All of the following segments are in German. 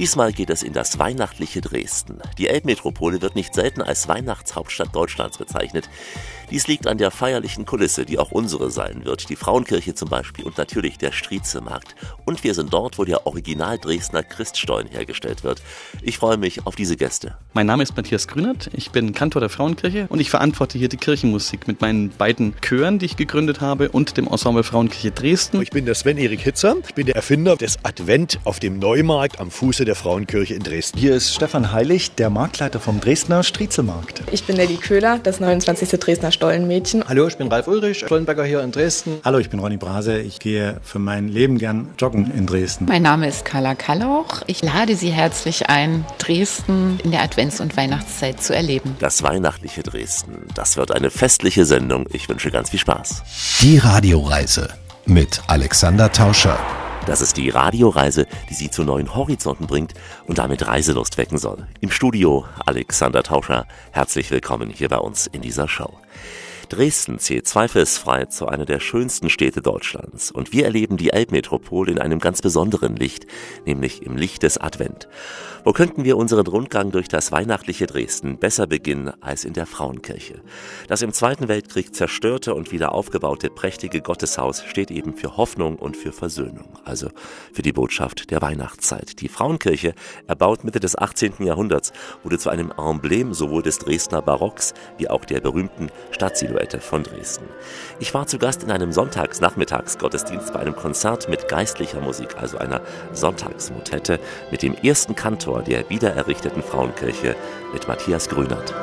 Diesmal geht es in das weihnachtliche Dresden. Die Elbmetropole wird nicht selten als Weihnachtshauptstadt Deutschlands bezeichnet. Dies liegt an der feierlichen Kulisse, die auch unsere sein wird. Die Frauenkirche zum Beispiel und natürlich der Striezelmarkt. Und wir sind dort, wo der Original Dresdner Christstollen hergestellt wird. Ich freue mich auf diese Gäste. Mein Name ist Matthias Grünert. Ich bin Kantor der Frauenkirche und ich verantworte hier die Kirchenmusik mit meinen beiden Chören, die ich gegründet habe und dem Ensemble Frauenkirche Dresden. Ich bin der Sven-Erik Hitzer. Ich bin der Erfinder des Advent auf dem Neumarkt am Fuße der Frauenkirche in Dresden. Hier ist Stefan Heilig, der Marktleiter vom Dresdner Striezelmarkt. Ich bin Nelly Köhler, das 29. Dresdner Stollenmädchen. Hallo, ich bin Ralf Ulrich, Stollenberger hier in Dresden. Hallo, ich bin Ronny Brase. Ich gehe für mein Leben gern joggen in Dresden. Mein Name ist Carla Kallauch. Ich lade Sie herzlich ein, Dresden in der Advents- und Weihnachtszeit zu erleben. Das weihnachtliche Dresden, das wird eine festliche Sendung. Ich wünsche ganz viel Spaß. Die Radioreise mit Alexander Tauscher. Das ist die Radioreise, die Sie zu neuen Horizonten bringt und damit Reiselust wecken soll. Im Studio Alexander Tauscher. Herzlich willkommen hier bei uns in dieser Show. Dresden zählt zweifelsfrei zu einer der schönsten Städte Deutschlands und wir erleben die Elbmetropole in einem ganz besonderen Licht, nämlich im Licht des Advent. Wo könnten wir unseren Rundgang durch das weihnachtliche Dresden besser beginnen als in der Frauenkirche? Das im Zweiten Weltkrieg zerstörte und wieder aufgebaute prächtige Gotteshaus steht eben für Hoffnung und für Versöhnung, also für die Botschaft der Weihnachtszeit. Die Frauenkirche, erbaut Mitte des 18. Jahrhunderts, wurde zu einem Emblem sowohl des Dresdner Barocks wie auch der berühmten Stadtsilhouette von Dresden. Ich war zu Gast in einem Sonntags-Nachmittagsgottesdienst bei einem Konzert mit geistlicher Musik, also einer Sonntagsmotette mit dem ersten Kantor der wiedererrichteten Frauenkirche mit Matthias Grünert.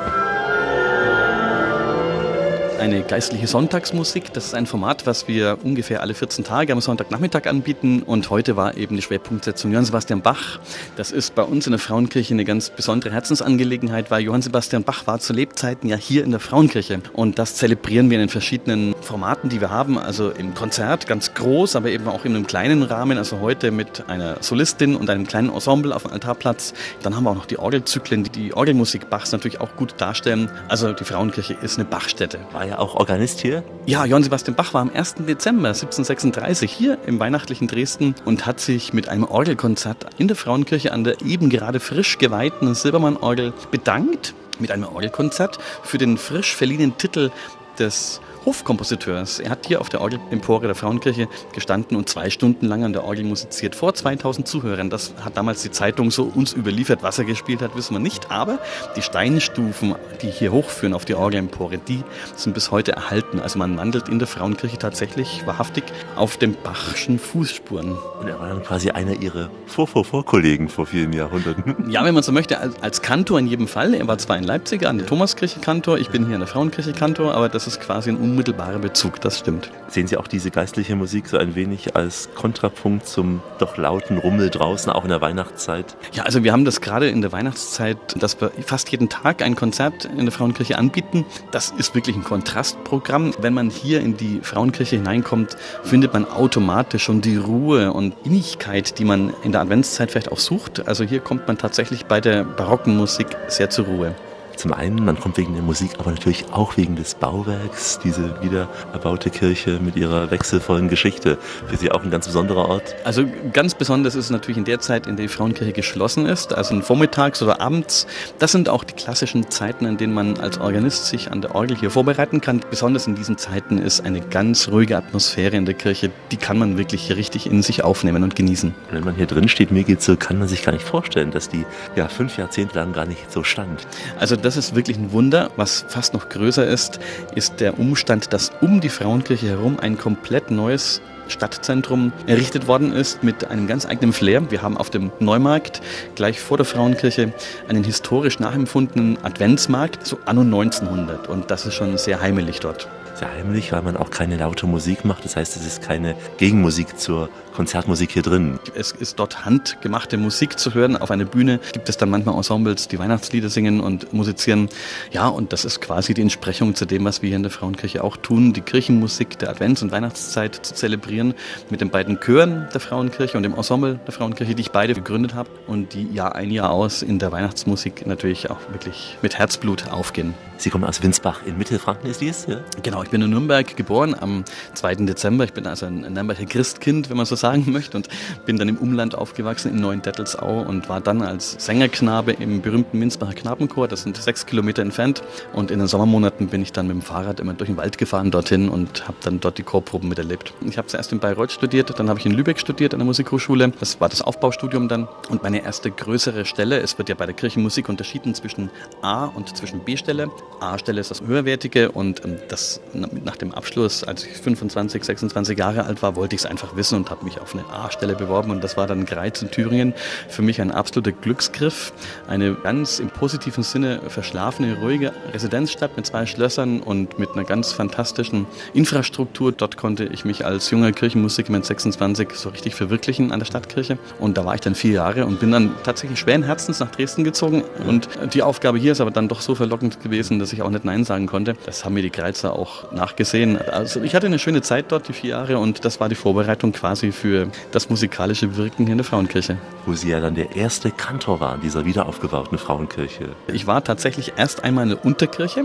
Eine geistliche Sonntagsmusik, das ist ein Format, was wir ungefähr alle 14 Tage am Sonntagnachmittag anbieten. Und heute war eben die Schwerpunktsetzung Johann Sebastian Bach. Das ist bei uns in der Frauenkirche eine ganz besondere Herzensangelegenheit, weil Johann Sebastian Bach war zu Lebzeiten ja hier in der Frauenkirche. Und das zelebrieren wir in den verschiedenen Formaten, die wir haben. Also im Konzert ganz groß, aber eben auch in einem kleinen Rahmen. Also heute mit einer Solistin und einem kleinen Ensemble auf dem Altarplatz. Dann haben wir auch noch die Orgelzyklen, die die Orgelmusik Bachs natürlich auch gut darstellen. Also die Frauenkirche ist eine Bachstätte. Ja auch Organist hier? Ja, Johann Sebastian Bach war am 1. Dezember 1736 hier im weihnachtlichen Dresden und hat sich mit einem Orgelkonzert in der Frauenkirche an der eben gerade frisch geweihten Silbermann-Orgel bedankt. Mit einem Orgelkonzert für den frisch verliehenen Titel des Hofkompositeurs. Er hat hier auf der Orgelempore der Frauenkirche gestanden und zwei Stunden lang an der Orgel musiziert vor 2000 Zuhörern. Das hat damals die Zeitung so uns überliefert. Was er gespielt hat, wissen wir nicht. Aber die Steinstufen, die hier hochführen auf die Orgelempore, die sind bis heute erhalten. Also man wandelt in der Frauenkirche tatsächlich wahrhaftig auf den Bachschen Fußspuren. Und er war dann quasi einer ihrer Vor-Vor-Vor-Kollegen vor vielen Jahrhunderten. Ja, wenn man so möchte, als, Kantor in jedem Fall. Er war zwar ein Leipziger an der Thomaskirche Kantor, ich bin hier an der Frauenkirche Kantor, aber das ist quasi ein unmittelbarer Bezug, das stimmt. Sehen Sie auch diese geistliche Musik so ein wenig als Kontrapunkt zum doch lauten Rummel draußen, auch in der Weihnachtszeit? Ja, also wir haben das gerade in der Weihnachtszeit, dass wir fast jeden Tag ein Konzert in der Frauenkirche anbieten. Das ist wirklich ein Kontrastprogramm. Wenn man hier in die Frauenkirche hineinkommt, findet man automatisch schon die Ruhe und Innigkeit, die man in der Adventszeit vielleicht auch sucht. Also hier kommt man tatsächlich bei der barocken Musik sehr zur Ruhe. Zum einen, man kommt wegen der Musik, aber natürlich auch wegen des Bauwerks, diese wieder erbaute Kirche mit ihrer wechselvollen Geschichte. Für Sie auch ein ganz besonderer Ort? Also ganz besonders ist es natürlich in der Zeit, in der die Frauenkirche geschlossen ist, also vormittags oder abends. Das sind auch die klassischen Zeiten, an denen man als Organist sich an der Orgel hier vorbereiten kann. Besonders in diesen Zeiten ist eine ganz ruhige Atmosphäre in der Kirche, die kann man wirklich richtig in sich aufnehmen und genießen. Wenn man hier drin steht, mir geht's so, kann man sich gar nicht vorstellen, dass die ja fünf Jahrzehnte lang gar nicht so stand. Also das ist wirklich ein Wunder. Was fast noch größer ist, ist der Umstand, dass um die Frauenkirche herum ein komplett neues Stadtzentrum errichtet worden ist mit einem ganz eigenen Flair. Wir haben auf dem Neumarkt gleich vor der Frauenkirche einen historisch nachempfundenen Adventsmarkt, so anno 1900. Und das ist schon sehr heimelig dort. Sehr heimlich, weil man auch keine laute Musik macht. Das heißt, es ist keine Gegenmusik zur Konzertmusik hier drin? Es ist dort handgemachte Musik zu hören. Auf einer Bühne gibt es dann manchmal Ensembles, die Weihnachtslieder singen und musizieren. Ja, und das ist quasi die Entsprechung zu dem, was wir hier in der Frauenkirche auch tun, die Kirchenmusik der Advents- und Weihnachtszeit zu zelebrieren mit den beiden Chören der Frauenkirche und dem Ensemble der Frauenkirche, die ich beide gegründet habe und die Jahr ein Jahr aus in der Weihnachtsmusik natürlich auch wirklich mit Herzblut aufgehen. Sie kommen aus Winsbach in Mittelfranken, ist dies? Ja? Genau, ich bin in Nürnberg geboren am 2. Dezember. Ich bin also ein Nürnberger Christkind, wenn man so sagen möchte, und bin dann im Umland aufgewachsen, in Neuendettelsau und war dann als Sängerknabe im berühmten Minsbacher Knabenchor. Das sind sechs Kilometer entfernt. Und in den Sommermonaten bin ich dann mit dem Fahrrad immer durch den Wald gefahren dorthin und habe dann dort die Chorproben miterlebt. Ich habe zuerst in Bayreuth studiert, dann habe ich in Lübeck studiert an der Musikhochschule. Das war das Aufbaustudium dann. Und meine erste größere Stelle, es wird ja bei der Kirchenmusik unterschieden zwischen A und zwischen B-Stelle. A-Stelle ist das höherwertige und ähm, das nach dem Abschluss, als ich 25, 26 Jahre alt war, wollte ich es einfach wissen und habe mich auf eine A-Stelle beworben und das war dann Greiz in Thüringen. Für mich ein absoluter Glücksgriff, eine ganz im positiven Sinne verschlafene, ruhige Residenzstadt mit zwei Schlössern und mit einer ganz fantastischen Infrastruktur. Dort konnte ich mich als junger Kirchenmusiker mit 26 so richtig verwirklichen an der Stadtkirche und da war ich dann vier Jahre und bin dann tatsächlich schweren Herzens nach Dresden gezogen und die Aufgabe hier ist aber dann doch so verlockend gewesen, dass ich auch nicht Nein sagen konnte. Das haben mir die Greizer auch nachgesehen. Also ich hatte eine schöne Zeit dort, die vier Jahre, und das war die Vorbereitung quasi für das musikalische Wirken hier in der Frauenkirche. Wo Sie ja dann der erste Kantor waren dieser wiederaufgebauten Frauenkirche. Ich war tatsächlich erst einmal in der Unterkirche.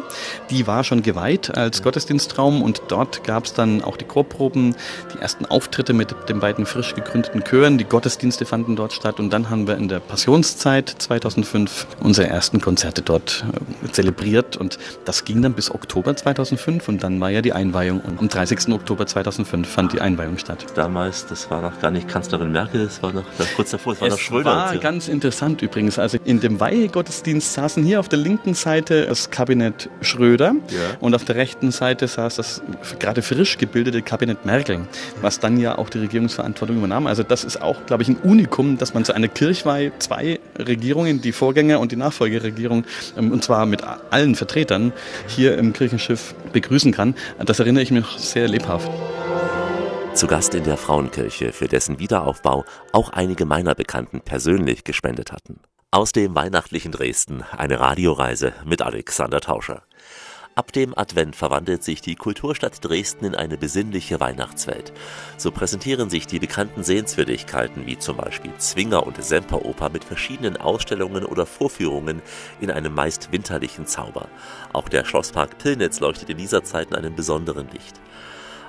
Die war schon geweiht als. Gottesdienstraum und dort gab es dann auch die Chorproben, die ersten Auftritte mit den beiden frisch gegründeten Chören. Die Gottesdienste fanden dort statt und dann haben wir in der Passionszeit 2005 unsere ersten Konzerte dort äh, zelebriert und das ging dann bis Oktober 2005 und dann war ja die Einweihung. Und am 30. Oktober 2005 fand die Einweihung statt. Damals, das war noch gar nicht Kanzlerin Merkel, das war noch kurz davor, es war es noch Schröder. Das war ganz interessant übrigens. Also in dem Weihegottesdienst saßen hier auf der linken Seite das Kabinett Schröder ja. und auf der rechten Seite saß das gerade frisch gebildete Kabinett Merkel, was dann ja auch die Regierungsverantwortung übernahm. Also das ist auch, glaube ich, ein Unikum, dass man zu einer Kirchweih zwei Regierungen, die Vorgänger und die Nachfolgeregierung, ähm, und zwar mit allen Vertretern, hier im Kirchenschiff begrüßen kann. Das erinnere ich mich sehr lebhaft. Zu Gast in der Frauenkirche, für dessen Wiederaufbau auch einige meiner Bekannten persönlich gespendet hatten. Aus dem weihnachtlichen Dresden eine Radioreise mit Alexander Tauscher. Ab dem Advent verwandelt sich die Kulturstadt Dresden in eine besinnliche Weihnachtswelt. So präsentieren sich die bekannten Sehenswürdigkeiten wie zum Beispiel Zwinger und Semperoper mit verschiedenen Ausstellungen oder Vorführungen in einem meist winterlichen Zauber. Auch der Schlosspark Pillnitz leuchtet in dieser Zeit in einem besonderen Licht.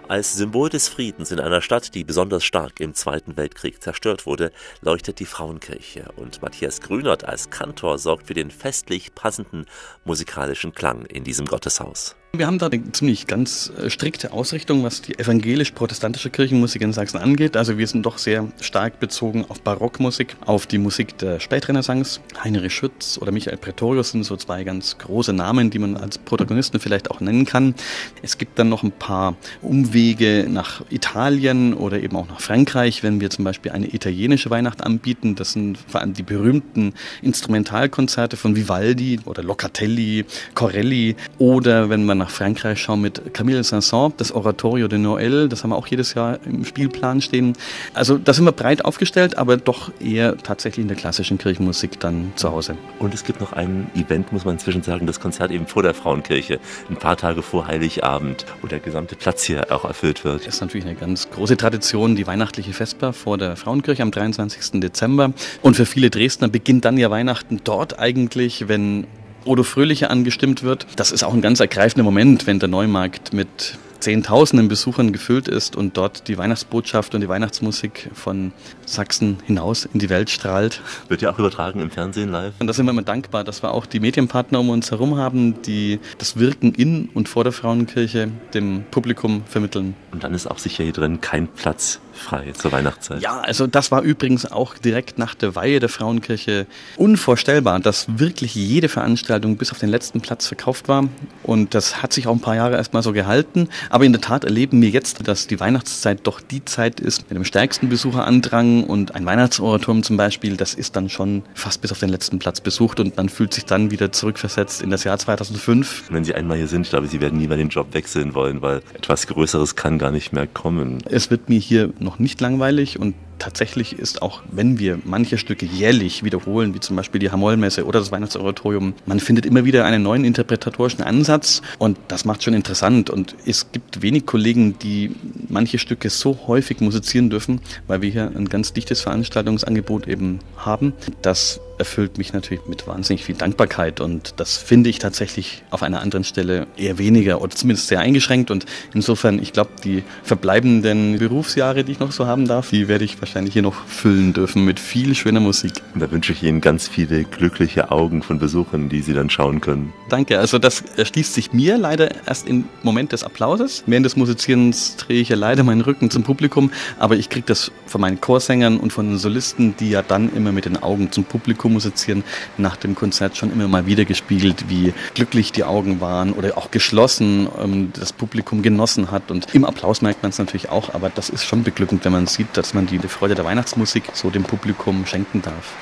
Als Symbol des Friedens in einer Stadt, die besonders stark im Zweiten Weltkrieg zerstört wurde, leuchtet die Frauenkirche und Matthias Grünert als Kantor sorgt für den festlich passenden musikalischen Klang in diesem Gotteshaus. Wir haben da eine ziemlich ganz äh, strikte Ausrichtung, was die evangelisch-protestantische Kirchenmusik in Sachsen angeht. Also wir sind doch sehr stark bezogen auf Barockmusik, auf die Musik der Spätrenaissance. Heinrich Schütz oder Michael Pretorius sind so zwei ganz große Namen, die man als Protagonisten vielleicht auch nennen kann. Es gibt dann noch ein paar Umwege nach Italien oder eben auch nach Frankreich, wenn wir zum Beispiel eine italienische Weihnacht anbieten. Das sind vor allem die berühmten Instrumentalkonzerte von Vivaldi oder Locatelli, Corelli oder wenn man nach Frankreich schauen mit Camille Saint-Saëns, das Oratorio de Noël, das haben wir auch jedes Jahr im Spielplan stehen. Also da sind wir breit aufgestellt, aber doch eher tatsächlich in der klassischen Kirchenmusik dann zu Hause. Und es gibt noch ein Event, muss man inzwischen sagen, das Konzert eben vor der Frauenkirche, ein paar Tage vor Heiligabend, wo der gesamte Platz hier auch erfüllt wird. Das ist natürlich eine ganz große Tradition, die weihnachtliche Vesper vor der Frauenkirche am 23. Dezember. Und für viele Dresdner beginnt dann ja Weihnachten dort eigentlich, wenn Odo Fröhliche angestimmt wird. Das ist auch ein ganz ergreifender Moment, wenn der Neumarkt mit Zehntausenden Besuchern gefüllt ist und dort die Weihnachtsbotschaft und die Weihnachtsmusik von Sachsen hinaus in die Welt strahlt. Wird ja auch übertragen im Fernsehen live. Und da sind wir immer dankbar, dass wir auch die Medienpartner um uns herum haben, die das Wirken in und vor der Frauenkirche dem Publikum vermitteln. Und dann ist auch sicher hier drin kein Platz frei zur Weihnachtszeit. Ja, also das war übrigens auch direkt nach der Weihe der Frauenkirche unvorstellbar, dass wirklich jede Veranstaltung bis auf den letzten Platz verkauft war. Und das hat sich auch ein paar Jahre erstmal so gehalten. Aber in der Tat erleben wir jetzt, dass die Weihnachtszeit doch die Zeit ist mit dem stärksten Besucherandrang und ein Weihnachtsoratorium zum Beispiel, das ist dann schon fast bis auf den letzten Platz besucht und man fühlt sich dann wieder zurückversetzt in das Jahr 2005. Wenn Sie einmal hier sind, ich glaube, Sie werden nie mehr den Job wechseln wollen, weil etwas Größeres kann gar nicht mehr kommen. Es wird mir hier noch nicht langweilig und tatsächlich ist auch, wenn wir manche Stücke jährlich wiederholen, wie zum Beispiel die Hamollmesse oder das Weihnachtsoratorium, man findet immer wieder einen neuen interpretatorischen Ansatz und das macht schon interessant. Und es gibt wenig Kollegen, die manche Stücke so häufig musizieren dürfen, weil wir hier ein ganz dichtes Veranstaltungsangebot eben haben. Das erfüllt mich natürlich mit wahnsinnig viel Dankbarkeit und das finde ich tatsächlich auf einer anderen Stelle eher weniger oder zumindest sehr eingeschränkt und insofern, ich glaube, die verbleibenden Berufsjahre, die ich noch so haben darf, die werde ich wahrscheinlich hier noch füllen dürfen mit viel schöner Musik. Und da wünsche ich Ihnen ganz viele glückliche Augen von Besuchern, die Sie dann schauen können. Danke. Also das erschließt sich mir leider erst im Moment des Applauses. Während des Musizierens drehe ich ja leider meinen Rücken zum Publikum, aber ich kriege das von meinen Chorsängern und von den Solisten, die ja dann immer mit den Augen zum Publikum musizieren, nach dem Konzert schon immer mal wieder gespiegelt, wie glücklich die Augen waren oder auch geschlossen ähm, das Publikum genossen hat. Und im Applaus merkt man es natürlich auch, aber das ist schon beglückend, wenn man sieht, dass man die Freude der Weihnachtsmusik so dem Publikum schenken darf.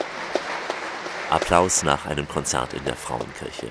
Applaus nach einem Konzert in der Frauenkirche.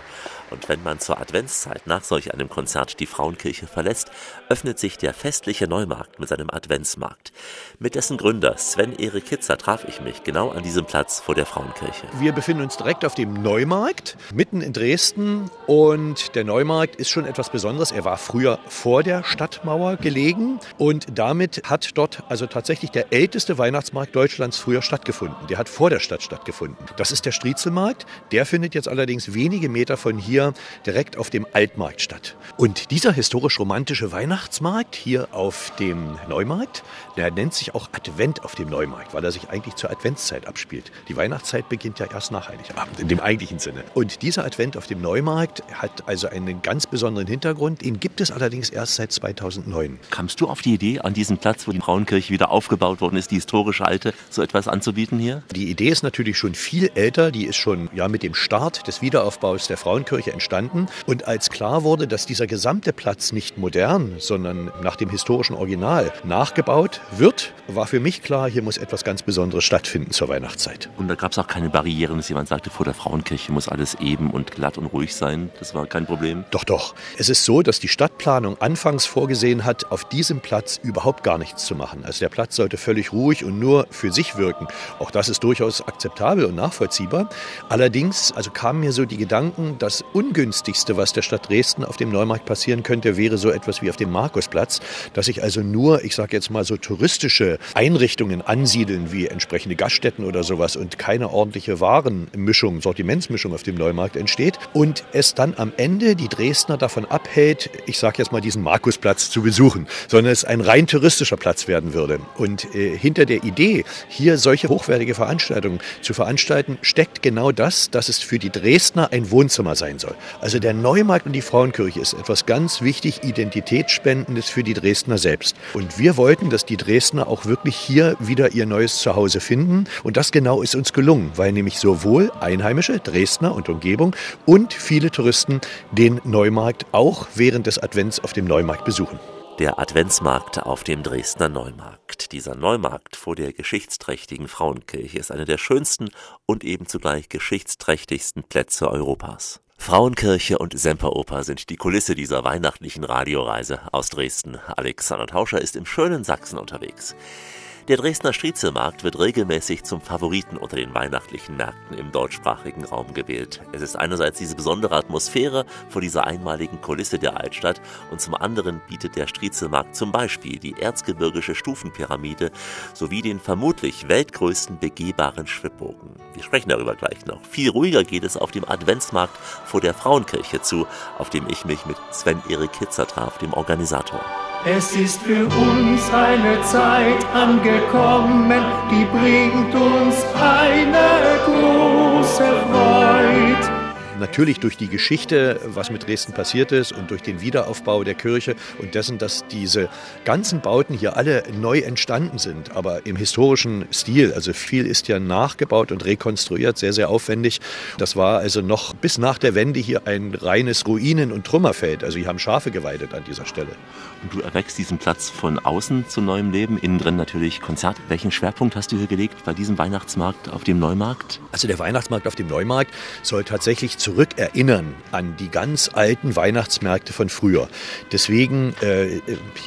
Und wenn man zur Adventszeit nach solch einem Konzert die Frauenkirche verlässt, öffnet sich der festliche Neumarkt mit seinem Adventsmarkt. Mit dessen Gründer Sven Erik Kitzer traf ich mich genau an diesem Platz vor der Frauenkirche. Wir befinden uns direkt auf dem Neumarkt, mitten in Dresden. Und der Neumarkt ist schon etwas Besonderes. Er war früher vor der Stadtmauer gelegen und damit hat dort also tatsächlich der älteste Weihnachtsmarkt Deutschlands früher stattgefunden. Der hat vor der Stadt stattgefunden. Das ist der Striezelmarkt. Der findet jetzt allerdings wenige Meter von hier hier direkt auf dem Altmarkt statt. Und dieser historisch-romantische Weihnachtsmarkt hier auf dem Neumarkt, der nennt sich auch Advent auf dem Neumarkt, weil er sich eigentlich zur Adventszeit abspielt. Die Weihnachtszeit beginnt ja erst nach Heiligabend in dem eigentlichen Sinne. Und dieser Advent auf dem Neumarkt hat also einen ganz besonderen Hintergrund. Den gibt es allerdings erst seit 2009. Kamst du auf die Idee, an diesem Platz, wo die Frauenkirche wieder aufgebaut worden ist, die historische alte, so etwas anzubieten hier? Die Idee ist natürlich schon viel älter. Die ist schon ja mit dem Start des Wiederaufbaus der Frauenkirche entstanden. Und als klar wurde, dass dieser gesamte Platz nicht modern, sondern nach dem historischen Original nachgebaut wird, war für mich klar, hier muss etwas ganz Besonderes stattfinden zur Weihnachtszeit. Und da gab es auch keine Barrieren, dass jemand sagte, vor der Frauenkirche muss alles eben und glatt und ruhig sein. Das war kein Problem. Doch, doch. Es ist so, dass die Stadtplanung anfangs vorgesehen hat, auf diesem Platz überhaupt gar nichts zu machen. Also der Platz sollte völlig ruhig und nur für sich wirken. Auch das ist durchaus akzeptabel und nachvollziehbar. Allerdings, also kamen mir so die Gedanken, dass ungünstigste, was der Stadt Dresden auf dem Neumarkt passieren könnte, wäre so etwas wie auf dem Markusplatz, dass sich also nur, ich sage jetzt mal so touristische Einrichtungen ansiedeln, wie entsprechende Gaststätten oder sowas und keine ordentliche Warenmischung, Sortimentsmischung auf dem Neumarkt entsteht und es dann am Ende die Dresdner davon abhält, ich sage jetzt mal diesen Markusplatz zu besuchen, sondern es ein rein touristischer Platz werden würde. Und äh, hinter der Idee, hier solche hochwertige Veranstaltungen zu veranstalten, steckt genau das, dass es für die Dresdner ein Wohnzimmer sein soll. Also der Neumarkt und die Frauenkirche ist etwas ganz wichtig Identitätsspendendes für die Dresdner selbst. Und wir wollten, dass die Dresdner auch wirklich hier wieder ihr neues Zuhause finden. Und das genau ist uns gelungen, weil nämlich sowohl Einheimische, Dresdner und Umgebung und viele Touristen den Neumarkt auch während des Advents auf dem Neumarkt besuchen. Der Adventsmarkt auf dem Dresdner Neumarkt. Dieser Neumarkt vor der geschichtsträchtigen Frauenkirche ist einer der schönsten und eben zugleich geschichtsträchtigsten Plätze Europas. Frauenkirche und Semperoper sind die Kulisse dieser weihnachtlichen Radioreise aus Dresden. Alexander Tauscher ist im schönen Sachsen unterwegs. Der Dresdner Striezelmarkt wird regelmäßig zum Favoriten unter den weihnachtlichen Märkten im deutschsprachigen Raum gewählt. Es ist einerseits diese besondere Atmosphäre vor dieser einmaligen Kulisse der Altstadt und zum anderen bietet der Striezelmarkt zum Beispiel die erzgebirgische Stufenpyramide sowie den vermutlich weltgrößten begehbaren Schwibbogen. Wir sprechen darüber gleich noch. Viel ruhiger geht es auf dem Adventsmarkt vor der Frauenkirche zu, auf dem ich mich mit Sven Erik Hitzer traf, dem Organisator. Es ist für uns eine Zeit angekommen, die bringt uns eine große Freude natürlich durch die Geschichte, was mit Dresden passiert ist und durch den Wiederaufbau der Kirche und dessen, dass diese ganzen Bauten hier alle neu entstanden sind, aber im historischen Stil. Also viel ist ja nachgebaut und rekonstruiert, sehr, sehr aufwendig. Das war also noch bis nach der Wende hier ein reines Ruinen- und Trümmerfeld. Also hier haben Schafe geweidet an dieser Stelle. Du erweckst diesen Platz von außen zu neuem Leben, innen drin natürlich Konzert. Welchen Schwerpunkt hast du hier gelegt bei diesem Weihnachtsmarkt auf dem Neumarkt? Also der Weihnachtsmarkt auf dem Neumarkt soll tatsächlich zu zurückerinnern an die ganz alten Weihnachtsmärkte von früher. Deswegen, äh,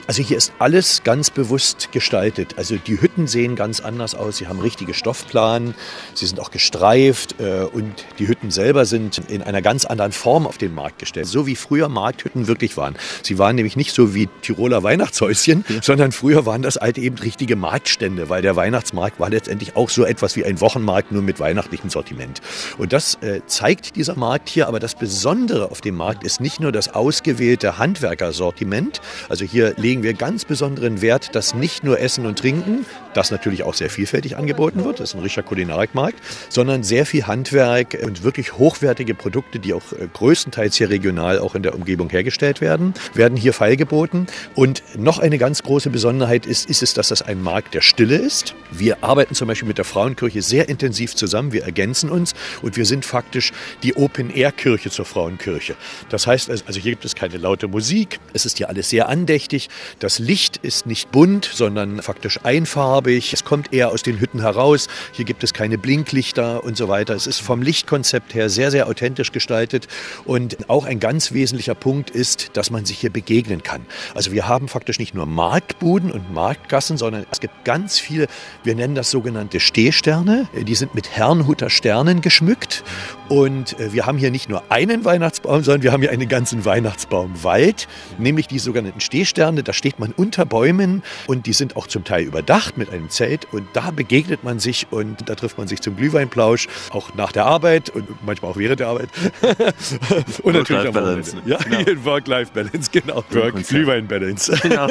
also hier ist alles ganz bewusst gestaltet. Also die Hütten sehen ganz anders aus. Sie haben richtige Stoffplanen. Sie sind auch gestreift äh, und die Hütten selber sind in einer ganz anderen Form auf den Markt gestellt. So wie früher Markthütten wirklich waren. Sie waren nämlich nicht so wie Tiroler Weihnachtshäuschen, ja. sondern früher waren das alte eben richtige Marktstände, weil der Weihnachtsmarkt war letztendlich auch so etwas wie ein Wochenmarkt, nur mit weihnachtlichem Sortiment. Und das äh, zeigt dieser Markt hier. Aber das Besondere auf dem Markt ist nicht nur das ausgewählte Handwerkersortiment. Also hier legen wir ganz besonderen Wert, dass nicht nur Essen und Trinken, das natürlich auch sehr vielfältig angeboten wird, das ist ein richtiger Kulinarikmarkt, sondern sehr viel Handwerk und wirklich hochwertige Produkte, die auch äh, größtenteils hier regional auch in der Umgebung hergestellt werden, werden hier feilgeboten. Und noch eine ganz große Besonderheit ist, ist es, dass das ein Markt der Stille ist. Wir arbeiten zum Beispiel mit der Frauenkirche sehr intensiv zusammen, wir ergänzen uns. Und wir sind faktisch die Open-Air-Kirche zur Frauenkirche. Das heißt, also hier gibt es keine laute Musik, es ist hier alles sehr andächtig, das Licht ist nicht bunt, sondern faktisch einfarbig, es kommt eher aus den Hütten heraus, hier gibt es keine Blinklichter und so weiter. Es ist vom Lichtkonzept her sehr, sehr authentisch gestaltet und auch ein ganz wesentlicher Punkt ist, dass man sich hier begegnen kann. Also wir haben faktisch nicht nur Marktbuden und Marktgassen, sondern es gibt ganz viele, wir nennen das sogenannte Stehsterne, die sind mit Herrnhuter Sternen geschmückt und äh, wir haben hier nicht nur einen Weihnachtsbaum, sondern wir haben hier einen ganzen Weihnachtsbaumwald, nämlich die sogenannten Stehsterne. Da steht man unter Bäumen und die sind auch zum Teil überdacht mit einem Zelt. Und da begegnet man sich und da trifft man sich zum Glühweinplausch, auch nach der Arbeit und manchmal auch während der Arbeit. und natürlich am Wochenende. Ja, genau. Work-Life-Balance, genau. Work-Glühwein-Balance. Genau.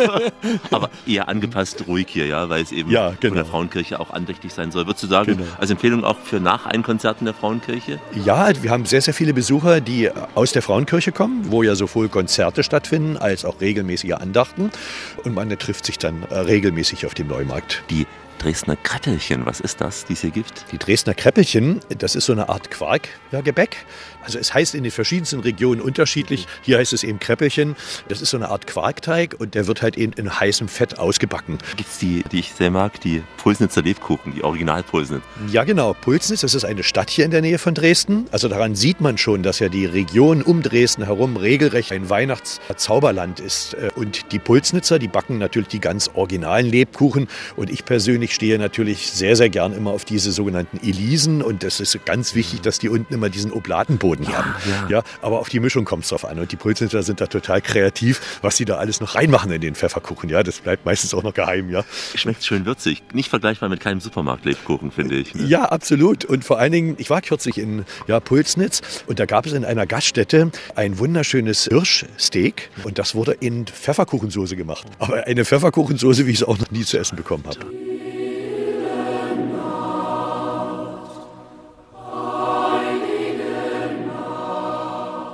Aber eher angepasst ruhig hier, ja, weil es eben ja, genau. von der Frauenkirche auch andächtig sein soll. Würdest du sagen, genau. als Empfehlung auch für nach ein Konzert in der Frauenkirche? Ja, wir haben sehr, sehr viele Besucher, die aus der Frauenkirche kommen, wo ja sowohl Konzerte stattfinden als auch regelmäßige Andachten. Und man trifft sich dann äh, regelmäßig auf dem Neumarkt. Die Dresdner Kreppelchen, was ist das, die es hier gibt? Die Dresdner Kreppelchen, das ist so eine Art Quarkgebäck. Also es heißt in den verschiedensten Regionen unterschiedlich. Hier heißt es eben Kreppelchen. Das ist so eine Art Quarkteig und der wird halt in, in heißem Fett ausgebacken. Gibt es die, die ich sehr mag, die Pulsnitzer Lebkuchen, die Original-Pulsnitz? Ja genau, Pulsnitz, das ist eine Stadt hier in der Nähe von Dresden. Also daran sieht man schon, dass ja die Region um Dresden herum regelrecht ein Weihnachtszauberland ist. Und die Pulsnitzer, die backen natürlich die ganz originalen Lebkuchen. Und ich persönlich stehe natürlich sehr, sehr gern immer auf diese sogenannten Elisen. Und das ist ganz wichtig, dass die unten immer diesen Oblatenboden Boden ja, haben. Ja. ja. aber auf die Mischung kommt es drauf an. Und die Pulsnitter sind da total kreativ, was sie da alles noch reinmachen in den Pfefferkuchen. Ja, das bleibt meistens auch noch geheim. Ja. Schmeckt schön würzig. Nicht vergleichbar mit keinem Supermarkt-Lebkuchen, finde ich. Ne? Ja, absolut. Und vor allen Dingen, ich war kürzlich in ja, Pulsnitz und da gab es in einer Gaststätte ein wunderschönes Hirschsteak und das wurde in Pfefferkuchensoße gemacht. Aber eine Pfefferkuchensoße, wie ich es auch noch nie zu essen bekommen habe.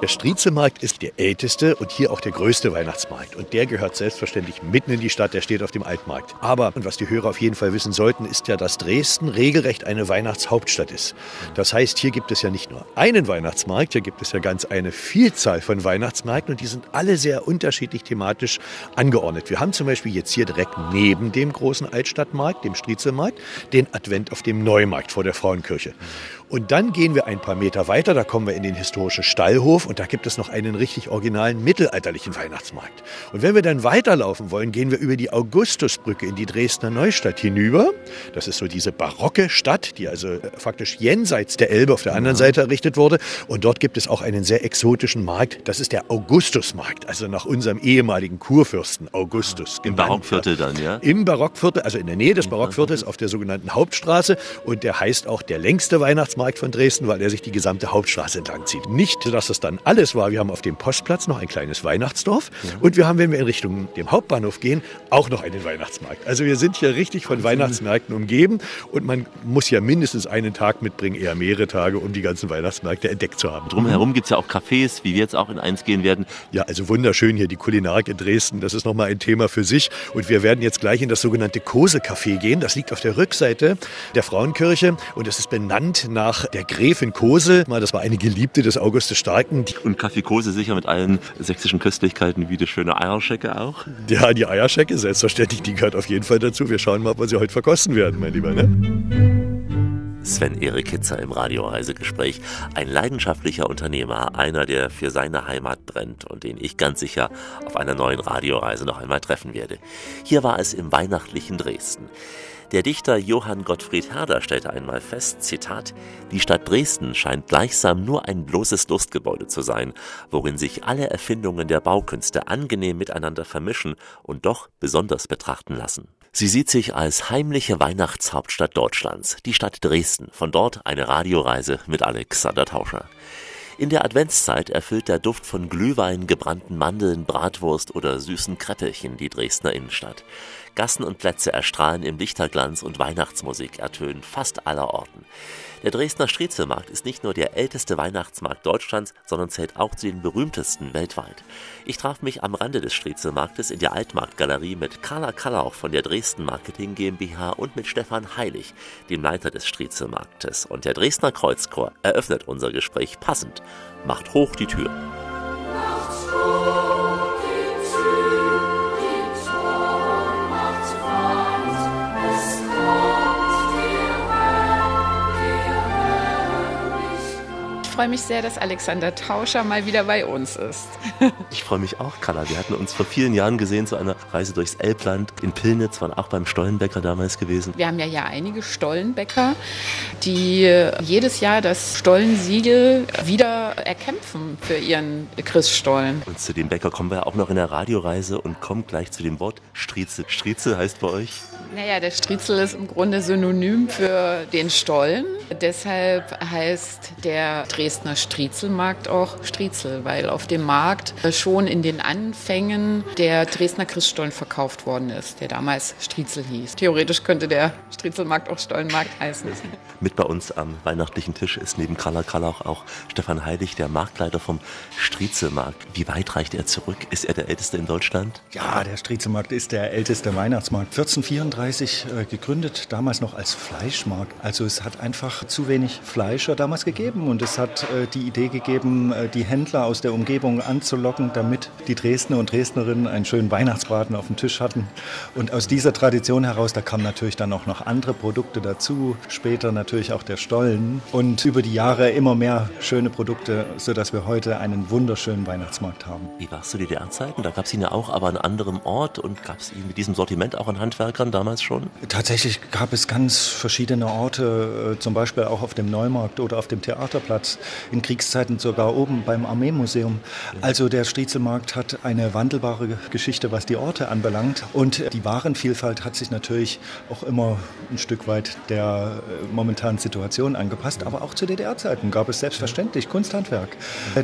Der Striezelmarkt ist der älteste und hier auch der größte Weihnachtsmarkt. Und der gehört selbstverständlich mitten in die Stadt, der steht auf dem Altmarkt. Aber, und was die Hörer auf jeden Fall wissen sollten, ist ja, dass Dresden regelrecht eine Weihnachtshauptstadt ist. Das heißt, hier gibt es ja nicht nur einen Weihnachtsmarkt, hier gibt es ja ganz eine Vielzahl von Weihnachtsmärkten und die sind alle sehr unterschiedlich thematisch angeordnet. Wir haben zum Beispiel jetzt hier direkt neben dem großen Altstadtmarkt, dem Striezelmarkt, den Advent auf dem Neumarkt vor der Frauenkirche. Und dann gehen wir ein paar Meter weiter, da kommen wir in den historischen Stallhof und da gibt es noch einen richtig originalen mittelalterlichen Weihnachtsmarkt. Und wenn wir dann weiterlaufen wollen, gehen wir über die Augustusbrücke in die Dresdner Neustadt hinüber. Das ist so diese barocke Stadt, die also äh, faktisch jenseits der Elbe auf der anderen. Seite errichtet wurde. Und dort gibt es auch einen sehr exotischen Markt. Das ist der Augustusmarkt, also nach unserem ehemaligen Kurfürsten Augustus. Im Barockviertel dann, ja? Im Barockviertel, also in der Nähe des Barockviertels auf der sogenannten Hauptstraße. Und der heißt auch der längste Weihnachtsmarkt Weihnachtsmarkt von Dresden, weil er sich die gesamte Hauptstraße entlang zieht. Nicht, dass es dann alles war. Wir haben auf dem Postplatz noch ein kleines Weihnachtsdorf ja. und wir haben, wenn wir in Richtung dem Hauptbahnhof gehen, auch noch einen Weihnachtsmarkt. Also wir sind hier richtig von Weihnachtsmärkten umgeben und man muss ja mindestens einen Tag mitbringen, eher mehrere Tage, um die ganzen Weihnachtsmärkte entdeckt zu haben. Drumherum gibt es ja auch Cafés, wie wir jetzt auch in eins gehen werden. Ja, also wunderschön hier die Kulinarik in Dresden. Das ist nochmal ein Thema für sich. Und wir werden jetzt gleich in das sogenannte Kose-Café gehen. Das liegt auf der Rückseite der Frauenkirche und es ist benannt nach nach der Gräfin Kose. Das war eine Geliebte des Augustus Starken. Und Kaffee Kose sicher mit allen sächsischen Köstlichkeiten wie die schöne Eierschecke auch? Ja, die Eierschecke, selbstverständlich, die gehört auf jeden Fall dazu. Wir schauen mal, ob wir sie heute verkosten werden, mein Lieber. Ne? Sven-Erik Kitzer im Radioreisegespräch. Ein leidenschaftlicher Unternehmer, einer, der für seine Heimat brennt und den ich ganz sicher auf einer neuen Radioreise noch einmal treffen werde. Hier war es im weihnachtlichen Dresden. Der Dichter Johann Gottfried Herder stellte einmal fest, Zitat, die Stadt Dresden scheint gleichsam nur ein bloßes Lustgebäude zu sein, worin sich alle Erfindungen der Baukünste angenehm miteinander vermischen und doch besonders betrachten lassen. Sie sieht sich als heimliche Weihnachtshauptstadt Deutschlands, die Stadt Dresden. Von dort eine Radioreise mit Alexander Tauscher. In der Adventszeit erfüllt der Duft von Glühwein, gebrannten Mandeln, Bratwurst oder süßen Kreppelchen die Dresdner Innenstadt. Gassen und Plätze erstrahlen im Lichterglanz und Weihnachtsmusik ertönen fast aller Orten. Der Dresdner Striezelmarkt ist nicht nur der älteste Weihnachtsmarkt Deutschlands, sondern zählt auch zu den berühmtesten weltweit. Ich traf mich am Rande des Striezelmarktes in der Altmarktgalerie mit Carla Kallauch von der Dresden Marketing GmbH und mit Stefan Heilig, dem Leiter des Striezelmarktes. Und der Dresdner Kreuzchor eröffnet unser Gespräch passend. Macht hoch die Tür. Macht's hoch freue mich sehr, dass Alexander Tauscher mal wieder bei uns ist. ich freue mich auch, Carla. Wir hatten uns vor vielen Jahren gesehen zu einer Reise durchs Elbland. In Pillnitz waren auch beim Stollenbäcker damals gewesen. Wir haben ja hier einige Stollenbäcker, die jedes Jahr das Stollensiegel wieder erkämpfen für ihren Christstollen. Und zu dem Bäcker kommen wir auch noch in der Radioreise und kommen gleich zu dem Wort Striezel. Striezel heißt bei euch? Naja, der Striezel ist im Grunde synonym für den Stollen. Deshalb heißt der Dresdner Striezelmarkt auch Striezel, weil auf dem Markt schon in den Anfängen der Dresdner Christstollen verkauft worden ist, der damals Striezel hieß. Theoretisch könnte der Striezelmarkt auch Stollenmarkt heißen. Mit bei uns am weihnachtlichen Tisch ist neben Karla Krallauch auch Stefan Heilig, der Marktleiter vom Striezelmarkt. Wie weit reicht er zurück? Ist er der älteste in Deutschland? Ja, der Striezelmarkt ist der älteste Weihnachtsmarkt. 1434 äh, gegründet, damals noch als Fleischmarkt. Also es hat einfach zu wenig Fleischer damals gegeben und es hat äh, die Idee gegeben, äh, die Händler aus der Umgebung anzulocken, damit die Dresdner und Dresdnerinnen einen schönen Weihnachtsbraten auf dem Tisch hatten. Und aus dieser Tradition heraus, da kamen natürlich dann auch noch andere Produkte dazu, später natürlich auch der Stollen und über die Jahre immer mehr schöne Produkte, sodass wir heute einen wunderschönen Weihnachtsmarkt haben. Wie war es zu DDR-Zeiten? Da gab es ihn ja auch, aber an anderem Ort und gab es ihn mit diesem Sortiment auch an Handwerkern damals schon? Tatsächlich gab es ganz verschiedene Orte, äh, zum Beispiel auch auf dem Neumarkt oder auf dem Theaterplatz, in Kriegszeiten sogar oben beim Armeemuseum. Also der Striezelmarkt hat eine wandelbare Geschichte, was die Orte anbelangt. Und die Warenvielfalt hat sich natürlich auch immer ein Stück weit der äh, momentanen Situation angepasst. Aber auch zu DDR-Zeiten gab es selbstverständlich Kunsthandwerk.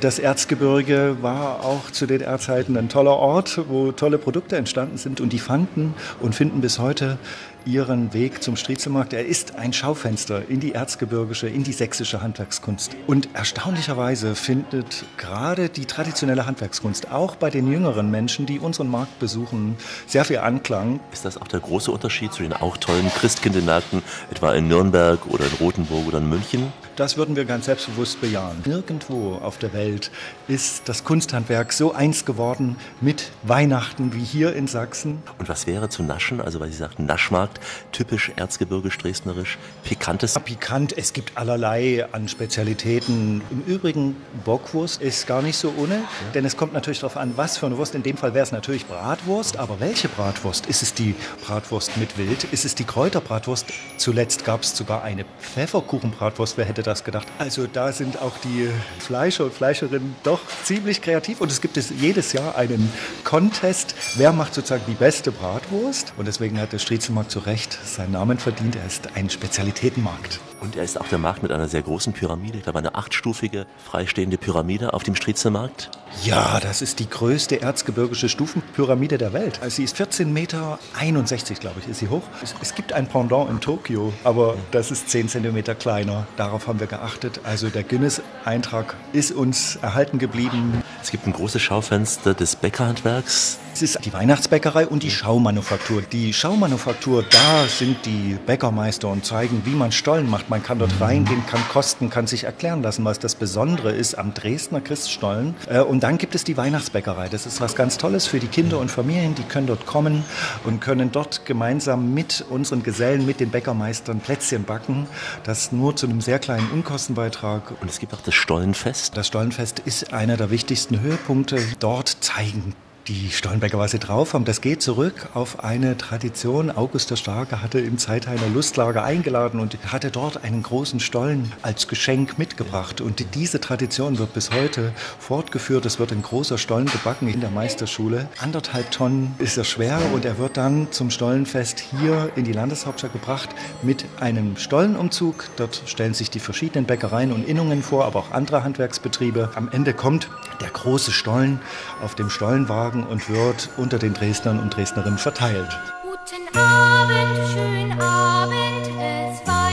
Das Erzgebirge war auch zu DDR-Zeiten ein toller Ort, wo tolle Produkte entstanden sind und die fanden und finden bis heute ihren Weg zum Striezelmarkt. Er ist ein Schaufenster in die erzgebirgische, in die sächsische Handwerkskunst. Und erstaunlicherweise findet gerade die traditionelle Handwerkskunst auch bei den jüngeren Menschen, die unseren Markt besuchen, sehr viel Anklang. Ist das auch der große Unterschied zu den auch tollen Christkindlmärkten, etwa in Nürnberg oder in Rothenburg oder in München? Das würden wir ganz selbstbewusst bejahen. Nirgendwo auf der Welt ist das Kunsthandwerk so eins geworden mit Weihnachten wie hier in Sachsen. Und was wäre zu naschen? Also, weil Sie sagten Naschmarkt, typisch erzgebirgisch, dresdnerisch, pikantes? Pikant, es gibt allerlei an Spezialitäten. Im Übrigen, Bockwurst ist gar nicht so ohne, ja. denn es kommt natürlich darauf an, was für eine Wurst. In dem Fall wäre es natürlich Bratwurst, aber welche Bratwurst? Ist es die Bratwurst mit Wild? Ist es die Kräuterbratwurst? Zuletzt gab es sogar eine Pfefferkuchenbratwurst. Wer hätte das gedacht. Also da sind auch die Fleischer und Fleischerinnen doch ziemlich kreativ und es gibt es jedes Jahr einen Contest, wer macht sozusagen die beste Bratwurst und deswegen hat der Striezelmarkt zu Recht seinen Namen verdient. Er ist ein Spezialitätenmarkt. Und er ist auch der Markt mit einer sehr großen Pyramide, ich glaube eine achtstufige freistehende Pyramide auf dem Striezelmarkt. Ja, das ist die größte erzgebirgische Stufenpyramide der Welt. Also sie ist 14 Meter, 61 glaube ich, ist sie hoch. Es, es gibt ein Pendant in Tokio, aber das ist 10 Zentimeter kleiner. Darauf haben wir geachtet. Also der Guinness-Eintrag ist uns erhalten geblieben. Es gibt ein großes Schaufenster des Bäckerhandwerks. Es ist die Weihnachtsbäckerei und die Schaumanufaktur. Die Schaumanufaktur, da sind die Bäckermeister und zeigen, wie man Stollen macht. Man kann dort reingehen, kann kosten, kann sich erklären lassen, was das Besondere ist am Dresdner Christstollen. Äh, und dann gibt es die Weihnachtsbäckerei. Das ist was ganz Tolles für die Kinder und Familien. Die können dort kommen und können dort gemeinsam mit unseren Gesellen, mit den Bäckermeistern Plätzchen backen. Das nur zu einem sehr kleinen Unkostenbeitrag. Und es gibt auch das Stollenfest. Das Stollenfest ist einer der wichtigsten Höhepunkte. Dort zeigen die Stollenberger was sie drauf haben, das geht zurück auf eine Tradition. August der Starke hatte im Zeithainer Lustlager eingeladen und hatte dort einen großen Stollen als Geschenk mitgebracht. Und diese Tradition wird bis heute fortgeführt. Es wird ein großer Stollen gebacken in der Meisterschule. Anderthalb Tonnen ist er schwer und er wird dann zum Stollenfest hier in die Landeshauptstadt gebracht mit einem Stollenumzug. Dort stellen sich die verschiedenen Bäckereien und Innungen vor, aber auch andere Handwerksbetriebe. Am Ende kommt der große Stollen auf dem Stollenwagen Tagen und wird unter den Dresdnern und Dresdnerinnen verteilt. Guten Abend, schönen Abend, es weihnachtet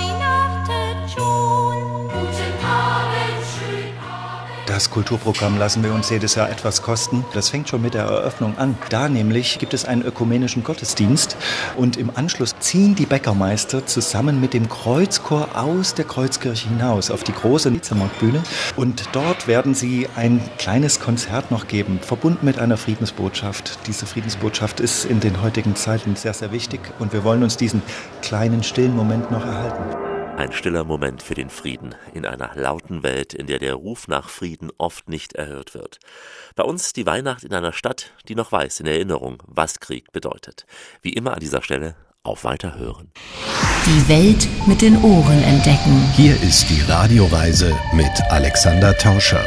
Das Kulturprogramm lassen wir uns jedes Jahr etwas kosten. Das fängt schon mit der Eröffnung an. Da nämlich gibt es einen ökumenischen Gottesdienst und im Anschluss ziehen die Bäckermeister zusammen mit dem Kreuzchor aus der Kreuzkirche hinaus auf die große Nitzermarktbühne und dort werden sie ein kleines Konzert noch geben, verbunden mit einer Friedensbotschaft. Diese Friedensbotschaft ist in den heutigen Zeiten sehr, sehr wichtig und wir wollen uns diesen kleinen, stillen Moment noch erhalten. Ein stiller Moment für den Frieden in einer lauten Welt, in der der Ruf nach Frieden oft nicht erhört wird. Bei uns die Weihnacht in einer Stadt, die noch weiß in Erinnerung, was Krieg bedeutet. Wie immer an dieser Stelle auf Weiterhören. Die Welt mit den Ohren entdecken. Hier ist die Radioreise mit Alexander Tauscher.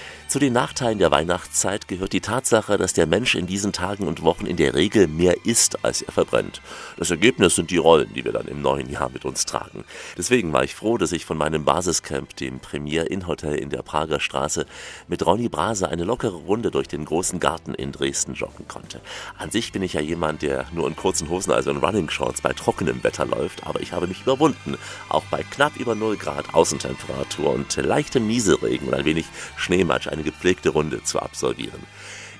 Zu den Nachteilen der Weihnachtszeit gehört die Tatsache, dass der Mensch in diesen Tagen und Wochen in der Regel mehr isst, als er verbrennt. Das Ergebnis sind die Rollen, die wir dann im neuen Jahr mit uns tragen. Deswegen war ich froh, dass ich von meinem Basiscamp, dem Premier Inn Hotel in der Prager Straße, mit Ronny Brase eine lockere Runde durch den großen Garten in Dresden joggen konnte. An sich bin ich ja jemand, der nur in kurzen Hosen, also in Running Shorts, bei trockenem Wetter läuft, aber ich habe mich überwunden, auch bei knapp über 0 Grad Außentemperatur und leichtem Nieselregen und ein wenig Schneematsch eine gepflegte Runde zu absolvieren.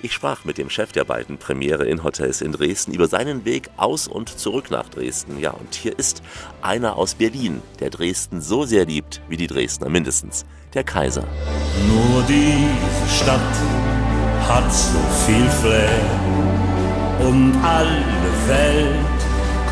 Ich sprach mit dem Chef der beiden Premiere in Hotels in Dresden über seinen Weg aus und zurück nach Dresden. Ja, und hier ist einer aus Berlin, der Dresden so sehr liebt wie die Dresdner mindestens, der Kaiser. Nur diese Stadt hat so viel Flair und alle Welt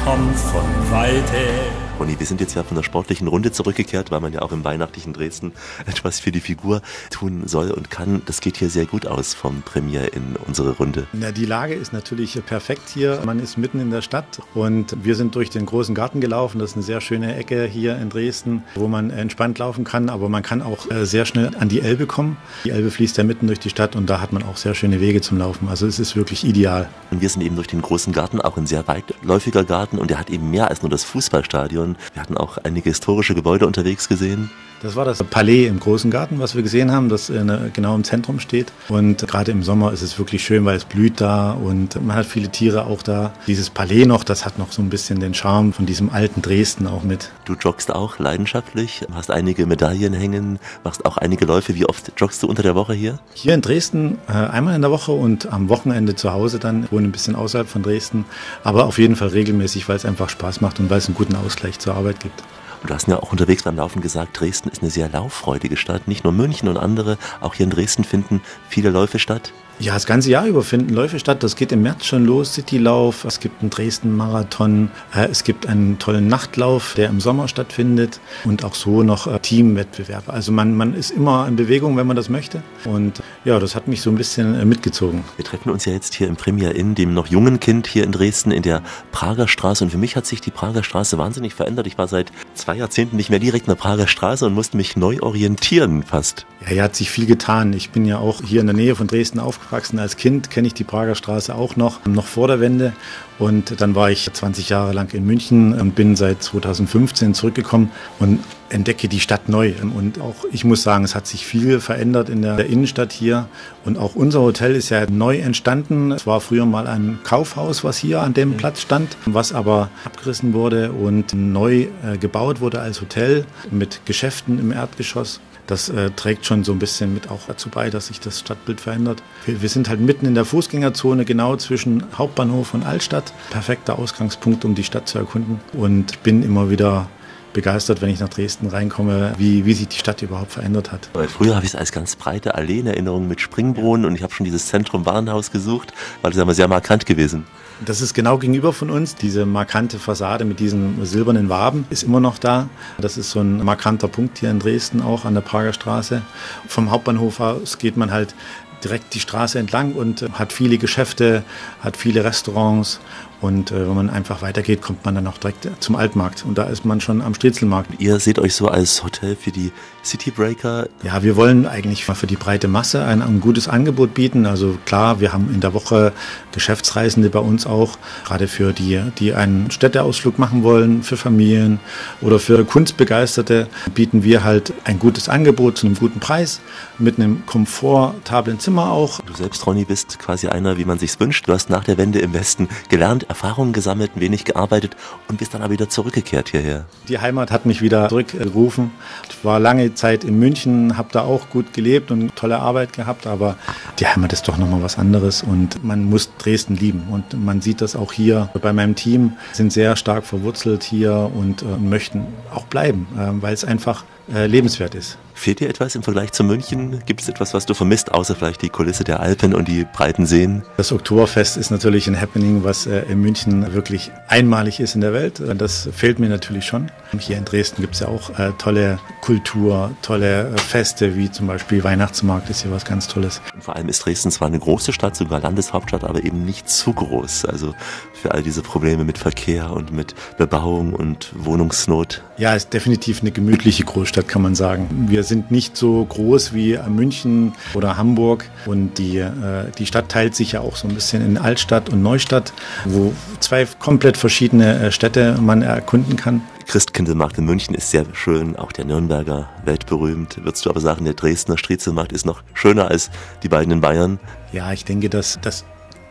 kommt von weit her. Conny, wir sind jetzt ja von der sportlichen Runde zurückgekehrt, weil man ja auch im weihnachtlichen Dresden etwas für die Figur tun soll und kann. Das geht hier sehr gut aus vom Premier in unsere Runde. Na, die Lage ist natürlich perfekt hier. Man ist mitten in der Stadt und wir sind durch den großen Garten gelaufen. Das ist eine sehr schöne Ecke hier in Dresden, wo man entspannt laufen kann, aber man kann auch äh, sehr schnell an die Elbe kommen. Die Elbe fließt ja mitten durch die Stadt und da hat man auch sehr schöne Wege zum Laufen. Also es ist wirklich ideal. Und wir sind eben durch den großen Garten, auch ein sehr weitläufiger Garten und der hat eben mehr als nur das Fußballstadion Stadion. Wir hatten auch einige historische Gebäude unterwegs gesehen. Das war das Palais im Großen Garten, was wir gesehen haben, das genau im Zentrum steht. Und gerade im Sommer ist es wirklich schön, weil es blüht da und man hat viele Tiere auch da. Dieses Palais noch, das hat noch so ein bisschen den Charme von diesem alten Dresden auch mit. Du joggst auch leidenschaftlich, hast einige Medaillen hängen, machst auch einige Läufe. Wie oft joggst du unter der Woche hier? Hier in Dresden äh, einmal in der Woche und am Wochenende zu Hause dann. Ich wohne ein bisschen außerhalb von Dresden, aber auf jeden Fall regelmäßig, weil es einfach Spaß macht und weil es einen guten Ausgleich zur Arbeit gibt. Du hast ja auch unterwegs beim Laufen gesagt, Dresden ist eine sehr lauffreudige Stadt. Nicht nur München und andere, auch hier in Dresden finden viele Läufe statt. Ja, das ganze Jahr über finden Läufe statt. Das geht im März schon los, Citylauf. Es gibt einen Dresden-Marathon. Äh, es gibt einen tollen Nachtlauf, der im Sommer stattfindet. Und auch so noch äh, Teamwettbewerbe. Also man, man ist immer in Bewegung, wenn man das möchte. Und ja, das hat mich so ein bisschen äh, mitgezogen. Wir treffen uns ja jetzt hier im Premier Inn, dem noch jungen Kind hier in Dresden, in der Prager Straße. Und für mich hat sich die Prager Straße wahnsinnig verändert. Ich war seit zwei Jahrzehnten nicht mehr direkt in der Prager Straße und musste mich neu orientieren fast. Ja, hier hat sich viel getan. Ich bin ja auch hier in der Nähe von Dresden aufgewachsen aufgewachsen. Als Kind kenne ich die Prager Straße auch noch, noch vor der Wende. Und dann war ich 20 Jahre lang in München und bin seit 2015 zurückgekommen und entdecke die Stadt neu. Und auch ich muss sagen, es hat sich viel verändert in der Innenstadt hier. Und auch unser Hotel ist ja neu entstanden. Es war früher mal ein Kaufhaus, was hier an dem Platz stand, was aber abgerissen wurde und neu äh, gebaut wurde als Hotel mit Geschäften im Erdgeschoss. Das äh, trägt schon so ein bisschen mit auch dazu bei, dass sich das Stadtbild verändert. Wir, wir sind halt mitten in der Fußgängerzone, genau zwischen Hauptbahnhof und Altstadt. Perfekter Ausgangspunkt, um die Stadt zu erkunden. Und bin immer wieder begeistert, wenn ich nach Dresden reinkomme, wie, wie sich die Stadt überhaupt verändert hat. Weil früher habe ich es als ganz breite Allee in Erinnerung mit Springbrunnen und ich habe schon dieses Zentrum Warenhaus gesucht, weil das ist immer sehr markant gewesen. Das ist genau gegenüber von uns. Diese markante Fassade mit diesen silbernen Waben ist immer noch da. Das ist so ein markanter Punkt hier in Dresden auch an der Prager Straße. Vom Hauptbahnhof aus geht man halt direkt die Straße entlang und hat viele Geschäfte, hat viele Restaurants und äh, wenn man einfach weitergeht, kommt man dann auch direkt zum Altmarkt. Und da ist man schon am Striezelmarkt. Ihr seht euch so als Hotel für die Citybreaker? Ja, wir wollen eigentlich für die breite Masse ein, ein gutes Angebot bieten. Also klar, wir haben in der Woche Geschäftsreisende bei uns auch, gerade für die, die einen Städteausflug machen wollen, für Familien oder für Kunstbegeisterte, bieten wir halt ein gutes Angebot zu einem guten Preis mit einem komfortablen Zimmer auch. Du selbst, Ronny, bist quasi einer, wie man sich's wünscht. Du hast nach der Wende im Westen gelernt, Erfahrungen gesammelt, wenig gearbeitet und bist dann aber wieder zurückgekehrt hierher. Die Heimat hat mich wieder zurückgerufen. Ich war lange Zeit in München, habe da auch gut gelebt und tolle Arbeit gehabt, aber die Heimat ist doch nochmal was anderes und man muss Dresden lieben und man sieht das auch hier bei meinem Team, sind sehr stark verwurzelt hier und äh, möchten auch bleiben, äh, weil es einfach äh, lebenswert ist. Fehlt dir etwas im Vergleich zu München? Gibt es etwas, was du vermisst, außer vielleicht die Kulisse der Alpen und die breiten Seen? Das Oktoberfest ist natürlich ein Happening, was äh, in München wirklich einmalig ist in der Welt. Das fehlt mir natürlich schon. Hier in Dresden gibt es ja auch äh, tolle Kultur, tolle äh, Feste, wie zum Beispiel Weihnachtsmarkt ist hier was ganz Tolles. Und vor allem ist Dresden zwar eine große Stadt, sogar Landeshauptstadt, aber eben nicht zu groß. Also für all diese Probleme mit Verkehr und mit Bebauung und Wohnungsnot. Ja, ist definitiv eine gemütliche Großstadt, kann man sagen. Wir sind nicht so groß wie München oder Hamburg und die, äh, die Stadt teilt sich ja auch so ein bisschen in Altstadt und Neustadt, wo zwei komplett verschiedene äh, Städte man erkunden kann. Christkindlmarkt in München ist sehr schön, auch der Nürnberger weltberühmt. Würdest du aber sagen, der Dresdner Striezelmarkt ist noch schöner als die beiden in Bayern? Ja, ich denke, dass das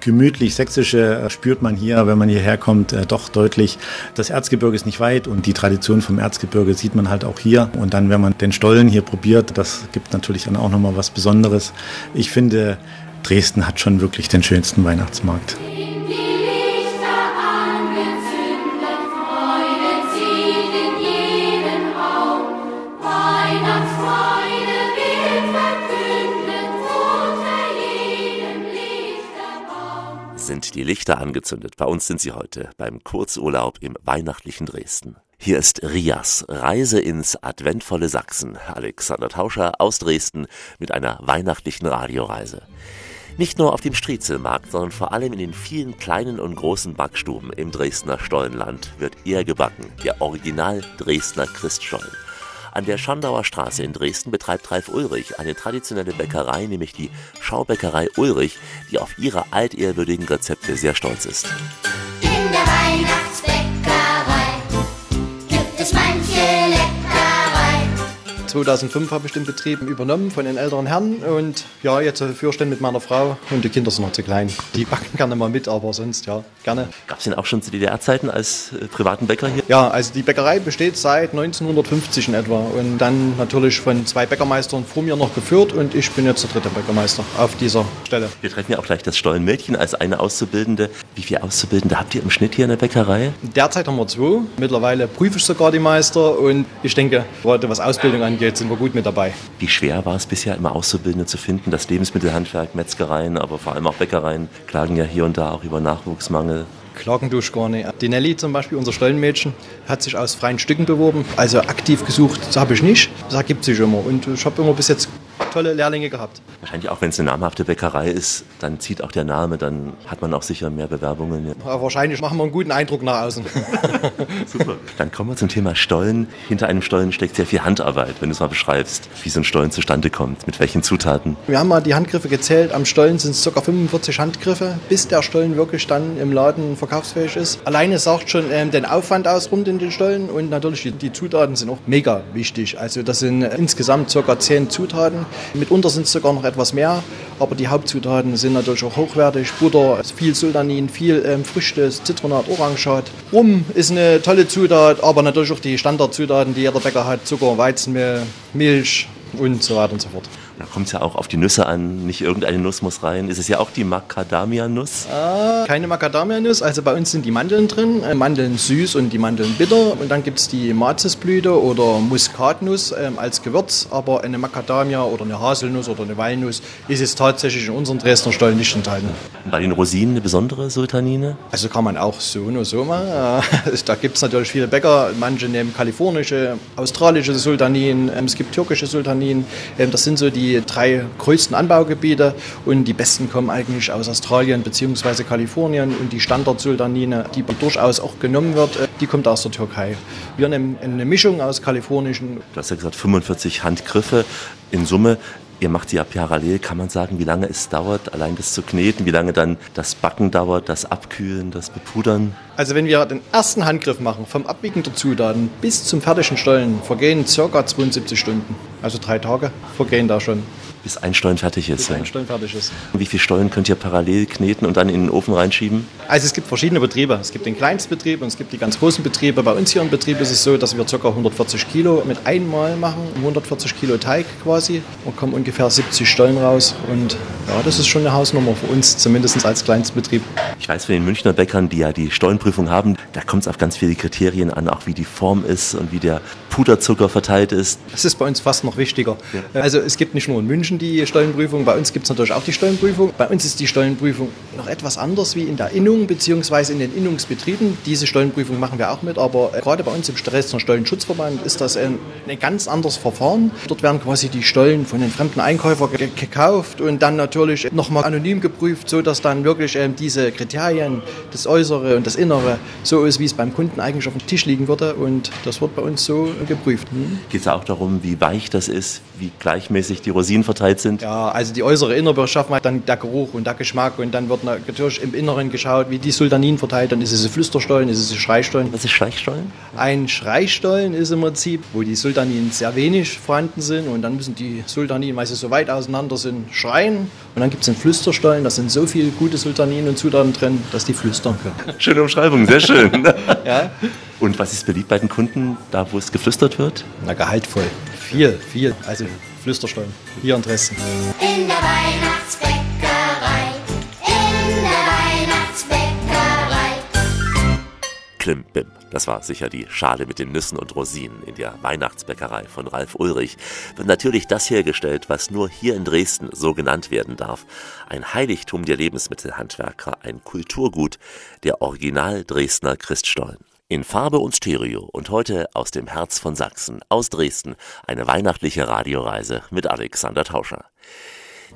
gemütlich sächsische äh, spürt man hier, wenn man hierher kommt, äh, doch deutlich. Das Erzgebirge ist nicht weit und die Tradition vom Erzgebirge sieht man halt auch hier. Und dann, wenn man den Stollen hier probiert, das gibt natürlich dann auch nochmal was Besonderes. Ich finde, Dresden hat schon wirklich den schönsten Weihnachtsmarkt. Die Lichter angezündet. Bei uns sind sie heute beim Kurzurlaub im weihnachtlichen Dresden. Hier ist Rias, Reise ins adventvolle Sachsen. Alexander Tauscher aus Dresden mit einer weihnachtlichen Radioreise. Nicht nur auf dem Striezelmarkt, sondern vor allem in den vielen kleinen und großen Backstuben im Dresdner Stollenland wird eher gebacken, der Original Dresdner Christstollen. An der Schandauer Straße in Dresden betreibt Ralf Ulrich eine traditionelle Bäckerei, nämlich die Schaubäckerei Ulrich, die auf ihre altehrwürdigen Rezepte sehr stolz ist. In der Weihnachtsbäckerei 2005 habe ich den Betrieb übernommen von den älteren Herren und ja, jetzt den mit meiner Frau und die Kinder sind noch zu klein. Die backen gerne mal mit, aber sonst ja, gerne. Gab es den auch schon zu DDR-Zeiten als äh, privaten Bäcker hier? Ja, also die Bäckerei besteht seit 1950 in etwa und dann natürlich von zwei Bäckermeistern vor mir noch geführt und ich bin jetzt der dritte Bäckermeister auf dieser Stelle. Wir treffen ja auch gleich das Stollenmädchen als eine Auszubildende. Wie viele Auszubildende habt ihr im Schnitt hier in der Bäckerei? Derzeit haben wir zwei. Mittlerweile prüfe ich sogar die Meister und ich denke, was Ausbildung angeht, sind wir gut mit dabei. Wie schwer war es bisher immer Auszubildende zu finden? Das Lebensmittelhandwerk, Metzgereien, aber vor allem auch Bäckereien klagen ja hier und da auch über Nachwuchsmangel. Klagen durch gar nicht. Die Nelly zum Beispiel, unser Stollenmädchen, hat sich aus freien Stücken beworben. Also aktiv gesucht, das habe ich nicht. Das ergibt sich immer. Und ich habe immer bis jetzt tolle Lehrlinge gehabt. Wahrscheinlich auch, wenn es eine namhafte Bäckerei ist, dann zieht auch der Name, dann hat man auch sicher mehr Bewerbungen. Ja. Wahrscheinlich machen wir einen guten Eindruck nach außen. Super. Dann kommen wir zum Thema Stollen. Hinter einem Stollen steckt sehr viel Handarbeit, wenn du es mal beschreibst, wie so ein Stollen zustande kommt, mit welchen Zutaten. Wir haben mal die Handgriffe gezählt. Am Stollen sind es ca. 45 Handgriffe, bis der Stollen wirklich dann im Laden verkaufsfähig ist. Alleine sagt schon ähm, den Aufwand aus rund in den Stollen und natürlich die, die Zutaten sind auch mega wichtig. Also das sind äh, insgesamt ca. 10 Zutaten. Mitunter sind es sogar noch etwas mehr, aber die Hauptzutaten sind natürlich auch hochwertig. Butter, viel Sultanin, viel ähm, Früchte, Zitronat, Orangat. Rum ist eine tolle Zutat, aber natürlich auch die Standardzutaten, die jeder Bäcker hat. Zucker, Weizenmehl, Milch, und so weiter und so fort. Da kommt es ja auch auf die Nüsse an. Nicht irgendeine Nuss muss rein. Ist es ja auch die Macadamia-Nuss? Ah, keine Macadamia-Nuss, also bei uns sind die Mandeln drin. Äh, Mandeln süß und die Mandeln bitter. Und dann gibt es die Mazisblüte oder Muskatnuss ähm, als Gewürz. Aber eine Macadamia oder eine Haselnuss oder eine Walnuss ist es tatsächlich in unseren Dresdner Stollen nicht enthalten. Und bei den Rosinen eine besondere Sultanine? Also kann man auch so und so machen. Äh, Da gibt es natürlich viele Bäcker. Manche nehmen kalifornische, australische Sultaninen. ähm, Es gibt türkische Sultaninen. Ähm, Das sind so die drei größten Anbaugebiete. Und die besten kommen eigentlich aus Australien bzw. Kalifornien. Und die Standard-Sultanine, die durchaus auch genommen wird, äh, die kommt aus der Türkei. Wir nehmen eine Mischung aus kalifornischen. Du hast ja gesagt, 45 Handgriffe in Summe. Ihr macht sie ja parallel. Kann man sagen, wie lange es dauert, allein das zu kneten? Wie lange dann das Backen dauert, das Abkühlen, das Bepudern? Also wenn wir den ersten Handgriff machen, vom Abwiegen der Zutaten bis zum fertigen Stollen, vergehen ca. 72 Stunden. Also drei Tage vergehen da schon, Bis ein Stollen fertig ist. bis ein Stollen fertig ist. Wie viele Stollen könnt ihr parallel kneten und dann in den Ofen reinschieben? Also es gibt verschiedene Betriebe. Es gibt den Kleinstbetrieb und es gibt die ganz großen Betriebe. Bei uns hier im Betrieb ist es so, dass wir ca. 140 Kilo mit einmal machen, 140 Kilo Teig quasi. Und kommen ungefähr 70 Stollen raus. Und ja, das ist schon eine Hausnummer für uns, zumindest als Kleinstbetrieb. Ich weiß von den Münchner Bäckern, die ja die Stollenprüfung haben, da kommt es auf ganz viele Kriterien an, auch wie die Form ist und wie der Puderzucker verteilt ist. Das ist bei uns fast noch wichtiger. Also es gibt nicht nur in München die Stollenprüfung, bei uns gibt es natürlich auch die Stollenprüfung. Bei uns ist die Stollenprüfung noch etwas anders wie in der Innung bzw. in den Innungsbetrieben. Diese Stollenprüfung machen wir auch mit, aber äh, gerade bei uns im Dresdner Stollenschutzverband ist das ein, ein ganz anderes Verfahren. Dort werden quasi die Stollen von den fremden Einkäufern ge gekauft und dann natürlich nochmal anonym geprüft, sodass dann wirklich ähm, diese Kriterien, das Äußere und das Innere, so ist, wie es beim Kunden eigentlich auf dem Tisch liegen würde. Und das wird bei uns so geprüft. Hm? Geht es auch darum, wie weich das ist, wie gleichmäßig die Rosinen verteilt sind? Ja, also die äußere Innerbeschaffenheit, dann der Geruch und der Geschmack und dann wird natürlich im Inneren geschaut, wie die Sultanin verteilt. Dann ist es ein Flüsterstollen, ist es ein Schreistollen. Was ist Schleichstollen? Ein Schreistollen ist im Prinzip, wo die Sultaninen sehr wenig vorhanden sind und dann müssen die Sultaninen, weil sie so weit auseinander sind, schreien. Und dann gibt es einen Flüsterstollen, da sind so viele gute Sultaninen und Zutaten drin, dass die flüstern können. Schöne Umschreibung, sehr schön. ja. Und was ist beliebt bei den Kunden, da wo es geflüstert wird? Na, gehaltvoll. Viel, viel. Also Flüsterstollen. Hier in Dresden. In der Weihnachtsbäckerei, in der Weihnachtsbäckerei. Klimbim. Das war sicher die Schale mit den Nüssen und Rosinen in der Weihnachtsbäckerei von Ralf Ulrich. Wird natürlich das hergestellt, was nur hier in Dresden so genannt werden darf. Ein Heiligtum der Lebensmittelhandwerker, ein Kulturgut, der Original Dresdner Christstollen. In Farbe und Stereo und heute aus dem Herz von Sachsen, aus Dresden, eine weihnachtliche Radioreise mit Alexander Tauscher.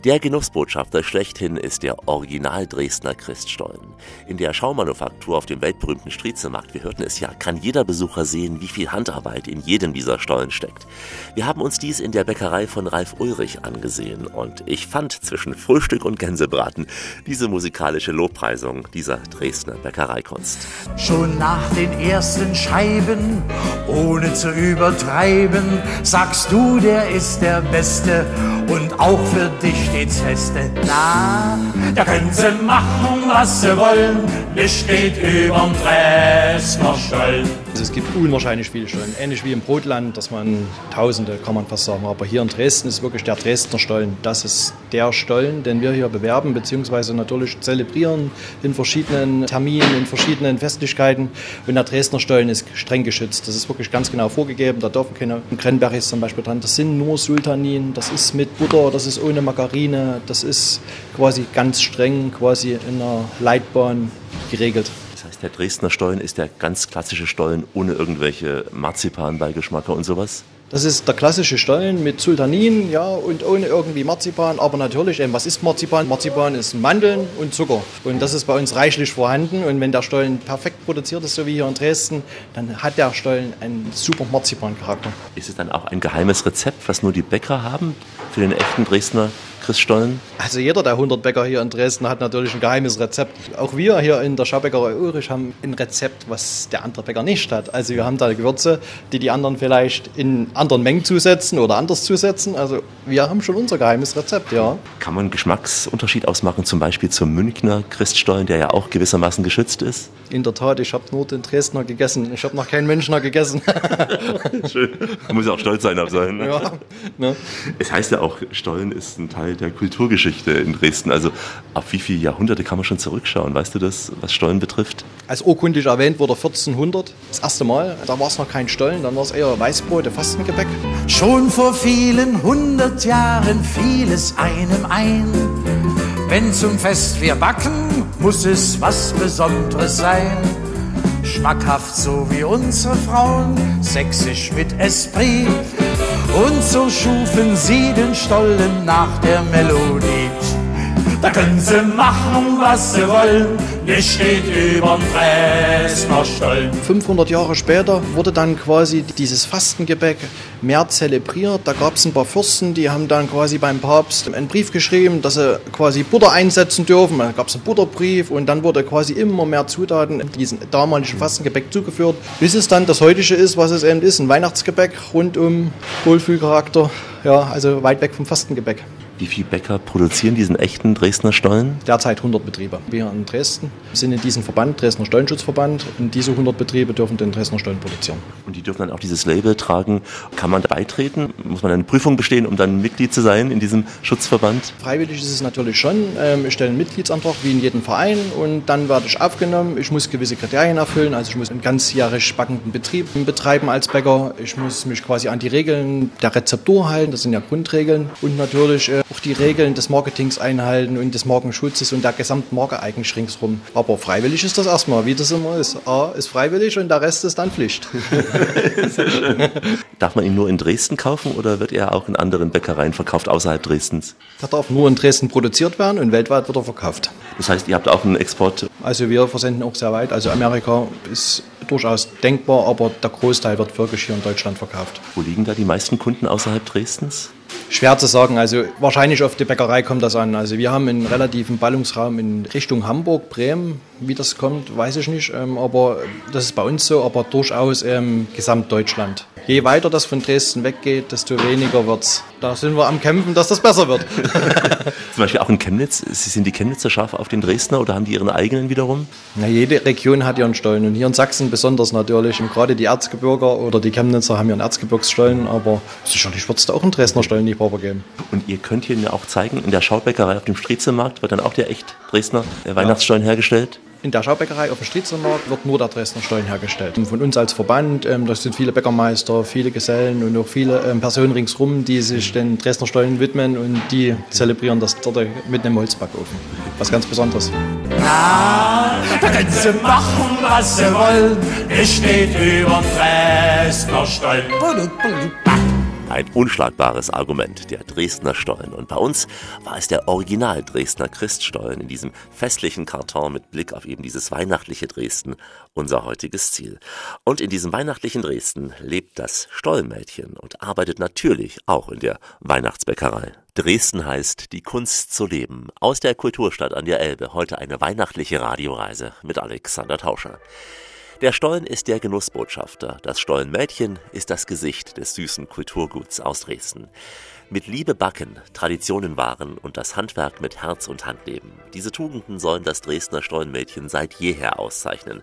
Der Genussbotschafter schlechthin ist der Original Dresdner Christstollen. In der Schaumanufaktur auf dem weltberühmten Striezelmarkt, wir hörten es ja, kann jeder Besucher sehen, wie viel Handarbeit in jedem dieser Stollen steckt. Wir haben uns dies in der Bäckerei von Ralf Ulrich angesehen und ich fand zwischen Frühstück und Gänsebraten diese musikalische Lobpreisung dieser Dresdner Bäckereikunst. Schon nach den ersten Scheiben, ohne zu übertreiben, sagst du, der ist der Beste und auch für dich steht's feste. Na, da können sie machen, was sie wollen, es steht überm Dresdner Stollen. Also es gibt unwahrscheinlich viele Stollen. Ähnlich wie im Brotland, dass man Tausende, kann man fast sagen. Aber hier in Dresden ist wirklich der Dresdner Stollen. Das ist der Stollen, den wir hier bewerben, beziehungsweise natürlich zelebrieren in verschiedenen Terminen, in verschiedenen Festlichkeiten. Und der Dresdner Stollen ist streng geschützt. Das ist wirklich ganz genau vorgegeben. Da dürfen keine Cranberries zum Beispiel dran. Das sind nur Sultanin. Das ist mit Butter, das ist ohne Margarine. Das ist quasi ganz streng, quasi in einer Leitbahn geregelt. Der Dresdner Stollen ist der ganz klassische Stollen ohne irgendwelche Marzipanbeigeschmacker und sowas? Das ist der klassische Stollen mit Sultanin, ja, und ohne irgendwie Marzipan. Aber natürlich, ähm, was ist Marzipan? Marzipan ist Mandeln und Zucker. Und das ist bei uns reichlich vorhanden. Und wenn der Stollen perfekt produziert ist, so wie hier in Dresden, dann hat der Stollen einen super Marzipan-Charakter. Ist es dann auch ein geheimes Rezept, was nur die Bäcker haben für den echten Dresdner Christstollen? Also jeder der 100 Bäcker hier in Dresden hat natürlich ein geheimes Rezept. Auch wir hier in der Schaubäckerei Ulrich haben ein Rezept, was der andere Bäcker nicht hat. Also wir haben da Gewürze, die die anderen vielleicht in anderen Mengen zusetzen oder anders zusetzen. Also wir haben schon unser geheimes Rezept, ja. Kann man einen Geschmacksunterschied ausmachen, zum Beispiel zum Münchner Christstollen, der ja auch gewissermaßen geschützt ist? In der Tat, ich habe nur den Dresdner gegessen. Ich habe noch keinen Münchner gegessen. Schön. Man muss ja auch stolz sein auf seinen. Ne? Ja, ne? Es heißt ja auch, Stollen ist ein Teil der Kulturgeschichte in Dresden. Also auf wie viele Jahrhunderte kann man schon zurückschauen? Weißt du das, was Stollen betrifft? Als urkundig erwähnt wurde 1400, das erste Mal. Da war es noch kein Stollen, dann war es eher Weißbrot, Fastengebäck. Schon vor vielen hundert Jahren fiel es einem ein. Wenn zum Fest wir backen, muss es was Besonderes sein. Schmackhaft so wie unsere Frauen, sächsisch mit Esprit. Und so schufen sie den Stollen nach der Melodie. Da können sie machen, was sie wollen, mir steht überm Dresdner Stollen. 500 Jahre später wurde dann quasi dieses Fastengebäck mehr zelebriert. Da gab es ein paar Fürsten, die haben dann quasi beim Papst einen Brief geschrieben, dass sie quasi Butter einsetzen dürfen. Da gab es einen Butterbrief und dann wurde quasi immer mehr Zutaten in diesen damaligen Fastengebäck zugeführt, bis es dann das heutige ist, was es eben ist, ein Weihnachtsgebäck rund um Wohlfühlcharakter, ja, also weit weg vom Fastengebäck. Wie viele Bäcker produzieren diesen echten Dresdner Stollen? Derzeit 100 Betriebe. Wir in Dresden sind in diesem Verband, Dresdner Stollenschutzverband, und diese 100 Betriebe dürfen den Dresdner Stollen produzieren. Und die dürfen dann auch dieses Label tragen. Kann man beitreten? Muss man eine Prüfung bestehen, um dann Mitglied zu sein in diesem Schutzverband? Freiwillig ist es natürlich schon. Ähm, Ich stelle einen Mitgliedsantrag wie in jedem Verein und dann werde ich aufgenommen. Ich muss gewisse Kriterien erfüllen. Also ich muss einen ganzjährig backenden Betrieb betreiben als Bäcker. Ich muss mich quasi an die Regeln der Rezeptur halten. Das sind ja Grundregeln. Und natürlich äh, auch die Regeln des Marketings einhalten und des Markenschutzes und der gesamten Marke eigentlich ringsrum. Aber freiwillig ist das erstmal, wie das immer ist. A ist freiwillig und der Rest ist dann Pflicht. Darf man ihn nur in Dresden kaufen oder wird er auch in anderen Bäckereien verkauft außerhalb Dresdens? Der darf nur in Dresden produziert werden und weltweit wird er verkauft. Das heißt, ihr habt auch einen Export. Also wir versenden auch sehr weit. Also Amerika ist durchaus denkbar, aber der Großteil wird wirklich hier in Deutschland verkauft. Wo liegen da die meisten Kunden außerhalb Dresdens? Schwer zu sagen, also wahrscheinlich auf die Bäckerei kommt das an. Also wir haben einen relativen Ballungsraum in Richtung Hamburg, Bremen. Wie das kommt, weiß ich nicht, ähm, aber das ist bei uns so, aber durchaus ähm, Gesamtdeutschland. Je weiter das von Dresden weggeht, desto weniger wird's. Da sind wir am Kämpfen, dass das besser wird. Zum Beispiel auch in Chemnitz. Sind die Chemnitzer scharf auf den Dresdner oder haben die ihren eigenen wiederum? Na, jede Region hat ihren Stollen und hier in Sachsen besonders natürlich. Und gerade die Erzgebirger oder die Chemnitzer haben ihren Erzgebirgsstollen, aber sicherlich wird es da auch einen Dresdner Stollenliebhaber geben. Und ihr könnt hier ja auch zeigen, in der Schaubäckerei auf dem Striezelmarkt wird dann auch der echt Dresdner Weihnachtsstollen hergestellt. In der Schaubäckerei auf dem Striezelmarkt wird nur der Dresdner Stollen hergestellt. Von uns als Verband, ähm, das sind viele Bäckermeister, viele Gesellen und auch viele ähm, Personen ringsrum, die sich den Dresdner Stollen widmen und die zelebrieren das dort mit einem Holzbackofen. Was ganz Besonderes. Na, da können sie machen, was sie wollen, mir steht überm Dresdner Stollen. Ein unschlagbares Argument, der Dresdner Stollen. Und bei uns war es der Original Dresdner Christstollen in diesem festlichen Karton mit Blick auf eben dieses weihnachtliche Dresden, unser heutiges Ziel. Und in diesem weihnachtlichen Dresden lebt das Stollenmädchen und arbeitet natürlich auch in der Weihnachtsbäckerei. Dresden heißt die Kunst zu leben. Aus der Kulturstadt an der Elbe heute eine weihnachtliche Radioreise mit Alexander Tauscher. Der Stollen ist der Genussbotschafter, das Stollenmädchen ist das Gesicht des süßen Kulturguts aus Dresden. Mit Liebe backen, Traditionen wahren und das Handwerk mit Herz und Hand leben. Diese Tugenden sollen das Dresdner Stollenmädchen seit jeher auszeichnen.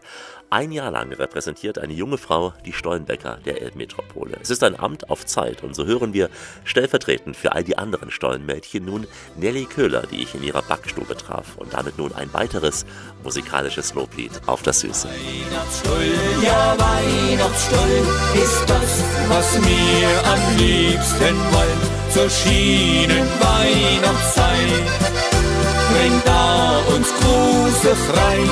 Ein Jahr lang repräsentiert eine junge Frau die Stollenbäcker der Elbmetropole. Es ist ein Amt auf Zeit und so hören wir stellvertretend für all die anderen Stollenmädchen nun Nelly Köhler, die ich in ihrer Backstube traf und damit nun ein weiteres musikalisches Loblied auf das Süße. Weihnachtsstollen, ja Weihnachtsstollen ist das, was wir am liebsten wollen. Zur Schienenweihnachtszeit bringt da uns große Freit.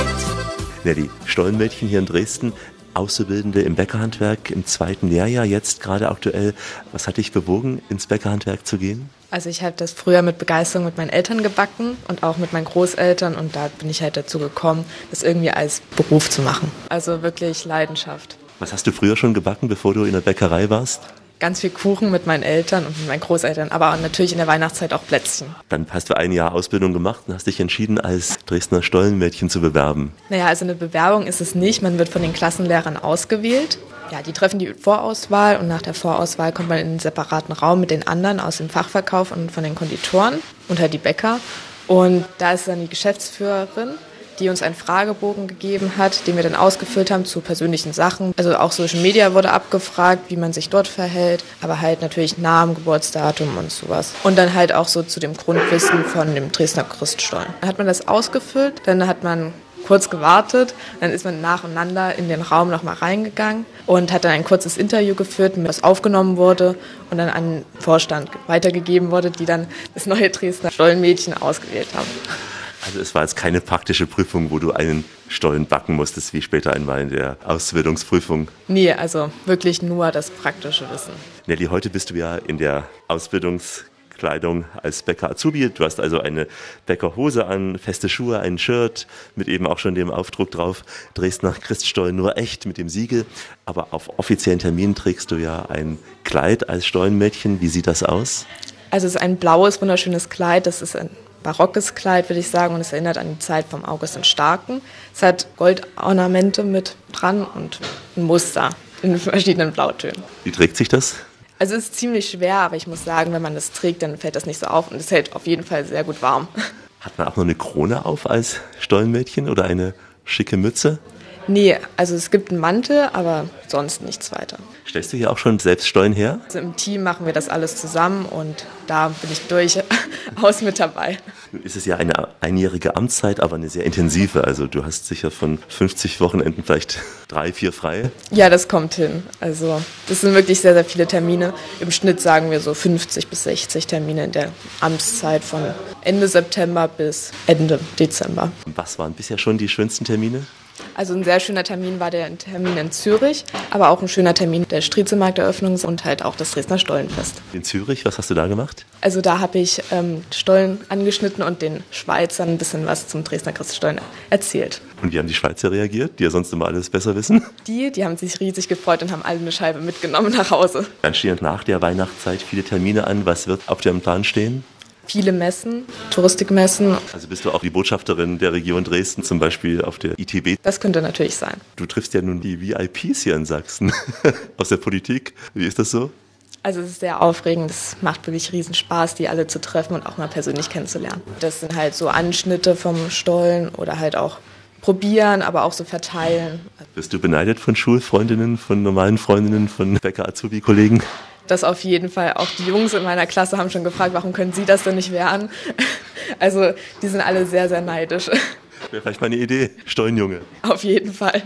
Nelly, Stollenmädchen hier in Dresden, Auszubildende im Bäckerhandwerk im zweiten Lehrjahr, jetzt gerade aktuell. Was hat dich bewogen, ins Bäckerhandwerk zu gehen? Also ich habe das früher mit Begeisterung mit meinen Eltern gebacken und auch mit meinen Großeltern und da bin ich halt dazu gekommen, das irgendwie als Beruf zu machen. Also wirklich Leidenschaft. Was hast du früher schon gebacken, bevor du in der Bäckerei warst? Ganz viel Kuchen mit meinen Eltern und mit meinen Großeltern, aber natürlich in der Weihnachtszeit auch Plätzchen. Dann hast du ein Jahr Ausbildung gemacht und hast dich entschieden, als Dresdner Stollenmädchen zu bewerben. Naja, also eine Bewerbung ist es nicht. Man wird von den Klassenlehrern ausgewählt. Ja, die treffen die Vorauswahl und nach der Vorauswahl kommt man in einen separaten Raum mit den anderen aus dem Fachverkauf und von den Konditoren und halt die Bäcker. Und da ist dann die Geschäftsführerin die uns einen Fragebogen gegeben hat, den wir dann ausgefüllt haben zu persönlichen Sachen. Also auch Social Media wurde abgefragt, wie man sich dort verhält, aber halt natürlich Namen, Geburtsdatum und sowas. Und dann halt auch so zu dem Grundwissen von dem Dresdner Christstollen. Dann hat man das ausgefüllt, dann hat man kurz gewartet, dann ist man nacheinander in den Raum nochmal reingegangen und hat dann ein kurzes Interview geführt, was aufgenommen wurde und dann an den Vorstand weitergegeben wurde, die dann das neue Dresdner Stollenmädchen ausgewählt haben. Also es war jetzt keine praktische Prüfung, wo du einen Stollen backen musstest, wie später einmal in der Ausbildungsprüfung. Nee, also wirklich nur das praktische Wissen. Nelly, heute bist du ja in der Ausbildungskleidung als Bäcker Azubi. Du hast also eine Bäckerhose an, feste Schuhe, ein Shirt mit eben auch schon dem Aufdruck drauf, Dresdner Christstollen nur echt mit dem Siegel. Aber auf offiziellen Terminen trägst du ja ein Kleid als Stollenmädchen. Wie sieht das aus? Also es ist ein blaues, wunderschönes Kleid. Das ist ein barockes Kleid, würde ich sagen, und es erinnert an die Zeit vom August den Starken. Es hat Goldornamente mit dran und ein Muster in verschiedenen Blautönen. Wie trägt sich das? Also es ist ziemlich schwer, aber ich muss sagen, wenn man das trägt, dann fällt das nicht so auf und es hält auf jeden Fall sehr gut warm. Hat man auch noch eine Krone auf als Stollenmädchen oder eine schicke Mütze? Nee, also es gibt einen Mantel, aber sonst nichts weiter. Stellst du hier auch schon selbst Stollen her? Also Im Team machen wir das alles zusammen und da bin ich durchaus mit dabei. Nun ist es ja eine einjährige Amtszeit, aber eine sehr intensive. Also du hast sicher von 50 Wochenenden vielleicht drei, vier frei. Ja, das kommt hin. Also das sind wirklich sehr, sehr viele Termine. Im Schnitt sagen wir so 50 bis 60 Termine in der Amtszeit von Ende September bis Ende Dezember. Was waren bisher schon die schönsten Termine? Also ein sehr schöner Termin war der Termin in Zürich, aber auch ein schöner Termin der Striezelmarkteröffnung und halt auch das Dresdner Stollenfest. In Zürich, was hast du da gemacht? Also da habe ich ähm, Stollen angeschnitten und den Schweizern ein bisschen was zum Dresdner Christstollen erzählt. Und wie haben die Schweizer reagiert, die ja sonst immer alles besser wissen? Die, die haben sich riesig gefreut und haben alle eine Scheibe mitgenommen nach Hause. Dann stehen nach der Weihnachtszeit viele Termine an. Was wird auf dem Plan stehen? Viele Messen, Touristikmessen. Also bist du auch die Botschafterin der Region Dresden, zum Beispiel auf der ITB? Das könnte natürlich sein. Du triffst ja nun die VIPs hier in Sachsen aus der Politik. Wie ist das so? Also es ist sehr aufregend, es macht wirklich riesen Spaß, die alle zu treffen und auch mal persönlich kennenzulernen. Das sind halt so Anschnitte vom Stollen oder halt auch probieren, aber auch so verteilen. Bist du beneidet von Schulfreundinnen, von normalen Freundinnen, von Bäcker-Azubi-Kollegen? Das auf jeden Fall. Auch die Jungs in meiner Klasse haben schon gefragt, warum können sie das denn nicht werden? Also die sind alle sehr, sehr neidisch. Wäre vielleicht mal eine Idee. Stollenjunge. Auf jeden Fall.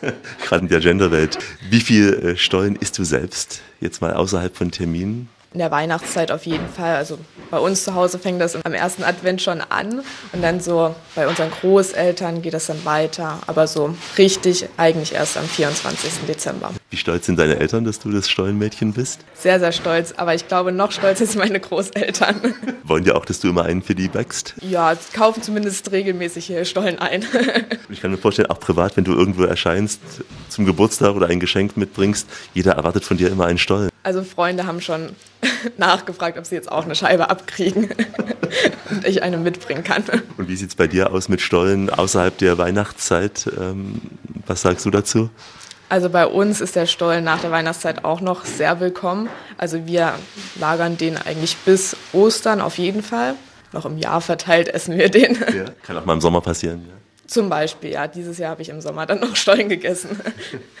Gerade in der Genderwelt. Wie viel äh, Stollen isst du selbst? Jetzt mal außerhalb von Terminen? In der Weihnachtszeit auf jeden Fall. Also bei uns zu Hause fängt das am ersten Advent schon an und dann so bei unseren Großeltern geht das dann weiter. Aber so richtig eigentlich erst am 24. Dezember. Wie stolz sind deine Eltern, dass du das Stollenmädchen bist? Sehr, sehr stolz. Aber ich glaube, noch stolzer sind meine Großeltern. Wollen die auch, dass du immer einen für die backst? Ja, kaufen zumindest regelmäßig hier Stollen ein. Ich kann mir vorstellen, auch privat, wenn du irgendwo erscheinst, zum Geburtstag oder ein Geschenk mitbringst, jeder erwartet von dir immer einen Stollen. Also Freunde haben schon nachgefragt, ob sie jetzt auch eine Scheibe abkriegen und ich eine mitbringen kann. Und wie sieht es bei dir aus mit Stollen außerhalb der Weihnachtszeit? Ähm, was sagst du dazu? Also bei uns ist der Stollen nach der Weihnachtszeit auch noch sehr willkommen. Also wir lagern den eigentlich bis Ostern auf jeden Fall. Noch im Jahr verteilt essen wir den. Ja, kann auch mal im Sommer passieren. Ja. Zum Beispiel, ja. Dieses Jahr habe ich im Sommer dann noch Stollen gegessen.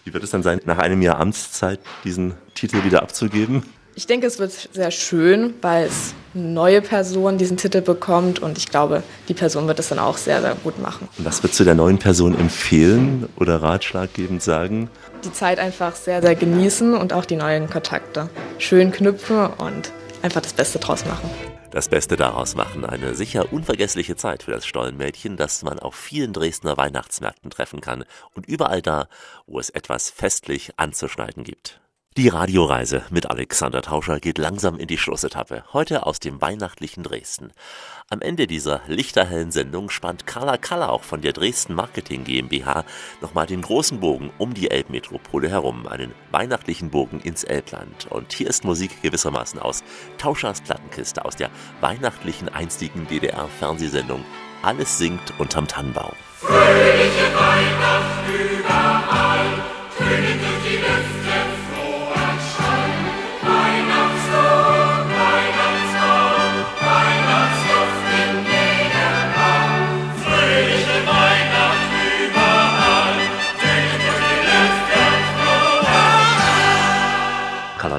Wie wird es dann sein, nach einem Jahr Amtszeit diesen Titel wieder abzugeben? Ich denke, es wird sehr schön, weil es eine neue Person diesen Titel bekommt und ich glaube, die Person wird es dann auch sehr, sehr gut machen. Was würdest du der neuen Person empfehlen oder ratschlaggebend sagen? Die Zeit einfach sehr, sehr genießen und auch die neuen Kontakte schön knüpfen und einfach das Beste draus machen. Das Beste daraus machen. Eine sicher unvergessliche Zeit für das Stollenmädchen, das man auf vielen Dresdner Weihnachtsmärkten treffen kann und überall da, wo es etwas festlich anzuschneiden gibt. Die Radioreise mit Alexander Tauscher geht langsam in die Schlussetappe. Heute aus dem weihnachtlichen Dresden. Am Ende dieser lichterhellen Sendung spannt Carla Kallauch von der Dresden Marketing GmbH nochmal den großen Bogen um die Elbmetropole herum. Einen weihnachtlichen Bogen ins Elbland. Und hier ist Musik gewissermaßen aus Tauschers Plattenkiste aus der weihnachtlichen einstigen DDR-Fernsehsendung Alles singt unterm Tannenbaum. Fröhliche Weihnacht überall, tönet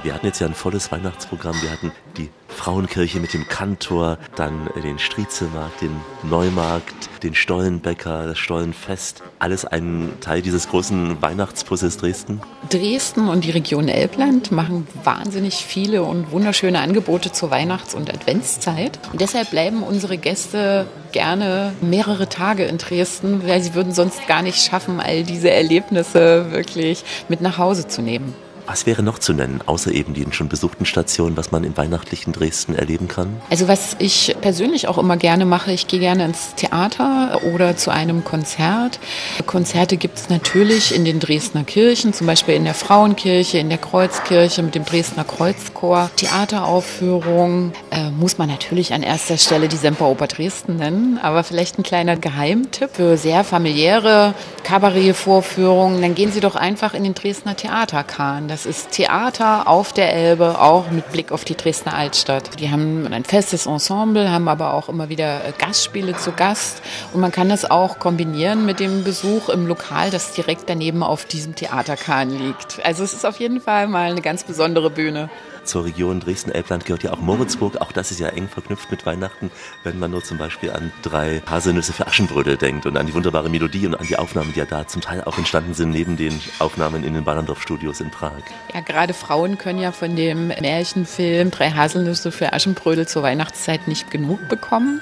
wir hatten jetzt ja ein volles Weihnachtsprogramm. Wir hatten die Frauenkirche mit dem Kantor, dann den Striezelmarkt, den Neumarkt, den Stollenbäcker, das Stollenfest. Alles ein Teil dieses großen Weihnachtspuzzles Dresden? Dresden und die Region Elbland machen wahnsinnig viele und wunderschöne Angebote zur Weihnachts- und Adventszeit. Und deshalb bleiben unsere Gäste gerne mehrere Tage in Dresden, weil sie würden sonst gar nicht schaffen, all diese Erlebnisse wirklich mit nach Hause zu nehmen. Was wäre noch zu nennen, außer eben den schon besuchten Stationen, was man im weihnachtlichen Dresden erleben kann? Also was ich persönlich auch immer gerne mache, ich gehe gerne ins Theater oder zu einem Konzert. Konzerte gibt es natürlich in den Dresdner Kirchen, zum Beispiel in der Frauenkirche, in der Kreuzkirche mit dem Dresdner Kreuzchor. Theateraufführungen äh, muss man natürlich an erster Stelle die Semperoper Dresden nennen, aber vielleicht ein kleiner Geheimtipp für sehr familiäre Kabarettvorführungen, dann gehen Sie doch einfach in den Dresdner Theaterkahn. Das ist Theater auf der Elbe, auch mit Blick auf die Dresdner Altstadt. Die haben ein festes Ensemble, haben aber auch immer wieder äh, Gastspiele zu Gast. Und man kann das auch kombinieren mit dem Besuch im Lokal, das direkt daneben auf diesem Theaterkahn liegt. Also es ist auf jeden Fall mal eine ganz besondere Bühne. Zur Region Dresden-Elbland gehört ja auch Moritzburg. Auch das ist ja eng verknüpft mit Weihnachten, wenn man nur zum Beispiel an drei Haselnüsse für Aschenbrödel denkt und an die wunderbare Melodie und an die Aufnahmen, die ja da zum Teil auch entstanden sind, neben den Aufnahmen in den Ballandorf-Studios in Prag. Ja, gerade Frauen können ja von dem Märchenfilm Drei Haselnüsse für Aschenbrödel zur Weihnachtszeit nicht genug bekommen.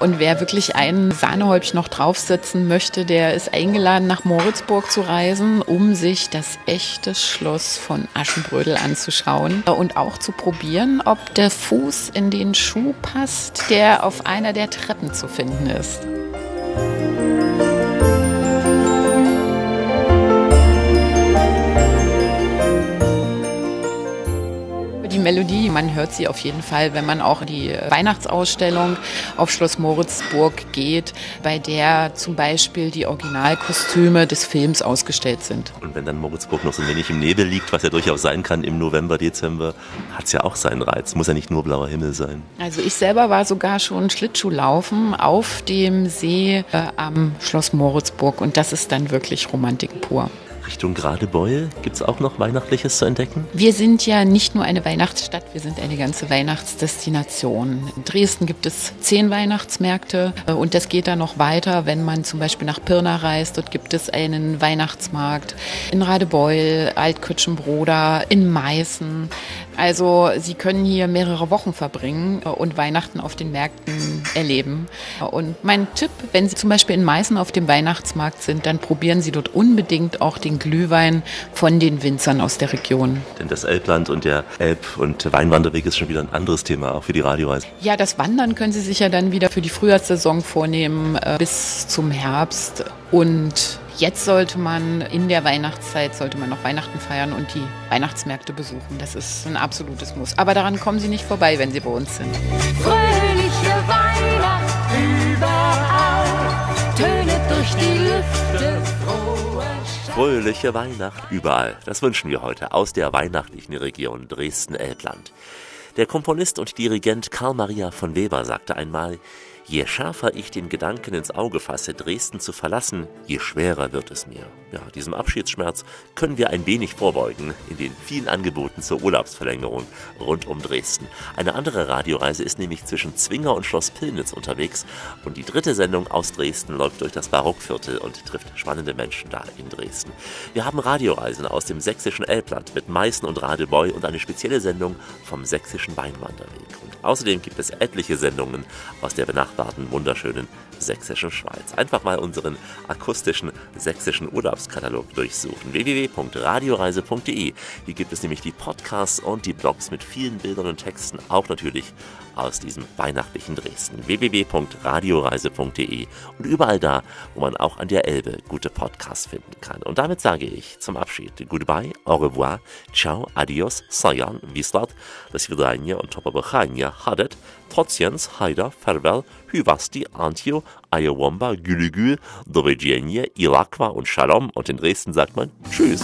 Und wer wirklich ein Sahnehäubchen noch draufsetzen möchte, der ist eingeladen, nach Moritzburg zu reisen, um sich das echte Schloss von Aschenbrödel anzuschauen und auch zu probieren, ob der Fuß in den Schuh passt, der auf einer der Treppen zu finden ist. Melodie, man hört sie auf jeden Fall, wenn man auch in die Weihnachtsausstellung auf Schloss Moritzburg geht, bei der zum Beispiel die Originalkostüme des Films ausgestellt sind. Und wenn dann Moritzburg noch so ein wenig im Nebel liegt, was ja durchaus sein kann im November, Dezember, hat es ja auch seinen Reiz. Muss ja nicht nur blauer Himmel sein. Also ich selber war sogar schon Schlittschuhlaufen auf dem See äh, am Schloss Moritzburg und das ist dann wirklich Romantik pur. Richtung Gradebeul gibt es auch noch Weihnachtliches zu entdecken? Wir sind ja nicht nur eine Weihnachtsstadt, wir sind eine ganze Weihnachtsdestination. In Dresden gibt es zehn Weihnachtsmärkte äh, und das geht dann noch weiter, wenn man zum Beispiel nach Pirna reist. Dort gibt es einen Weihnachtsmarkt in Radebeul, Altkütschenbroda, in Meißen. Also Sie können hier mehrere Wochen verbringen äh, und Weihnachten auf den Märkten erleben. Und mein Tipp, wenn Sie zum Beispiel in Meißen auf dem Weihnachtsmarkt sind, dann probieren Sie dort unbedingt auch den Glühwein von den Winzern aus der Region. Denn das Elbland und der Elb- und Weinwanderweg ist schon wieder ein anderes Thema, auch für die Radioreise. Ja, das Wandern können Sie sich ja dann wieder für die Frühjahrssaison vornehmen äh, bis zum Herbst. Und jetzt sollte man in der Weihnachtszeit, sollte man noch Weihnachten feiern und die Weihnachtsmärkte besuchen. Das ist ein absolutes Muss. Aber daran kommen Sie nicht vorbei, wenn Sie bei uns sind. Fröhliche Weihnacht überall, tönet durch die Lüfte frohe Fröhliche Weihnacht überall. Das wünschen wir heute aus der weihnachtlichen Region Dresden-Elbland. Der Komponist und Dirigent Karl Maria von Weber sagte einmal, Je schärfer ich den Gedanken ins Auge fasse, Dresden zu verlassen, je schwerer wird es mir. Ja, diesem Abschiedsschmerz können wir ein wenig vorbeugen in den vielen Angeboten zur Urlaubsverlängerung rund um Dresden. Eine andere Radioreise ist nämlich zwischen Zwinger und Schloss Pillnitz unterwegs und die dritte Sendung aus Dresden läuft durch das Barockviertel und trifft spannende Menschen da in Dresden. Wir haben Radioreisen aus dem sächsischen Elbland mit Meißen und Radebeul und eine spezielle Sendung vom sächsischen Weinwanderweg. Und außerdem gibt es etliche Sendungen aus der benachbarten wunderschönen sächsischen Schweiz. Einfach mal unseren akustischen sächsischen Urlaubs Urlaubskatalog durchsuchen. www.radioreise.de. Hier gibt es nämlich die Podcasts und die Blogs mit vielen Bildern und Texten, auch natürlich aus diesem weihnachtlichen Dresden. www.radioreise.de und überall da, wo man auch an der Elbe gute Podcasts finden kann. Und damit sage ich zum Abschied Goodbye, au revoir, ciao, adios, Sayan, wislat, das Vidanje und Topabochania hadet, trotziens, haida, farewell, hyvasti, antio, ayawomba, gülügül, dovidjenje, ilakwa und shalom. Und in Dresden sagt man Tschüss.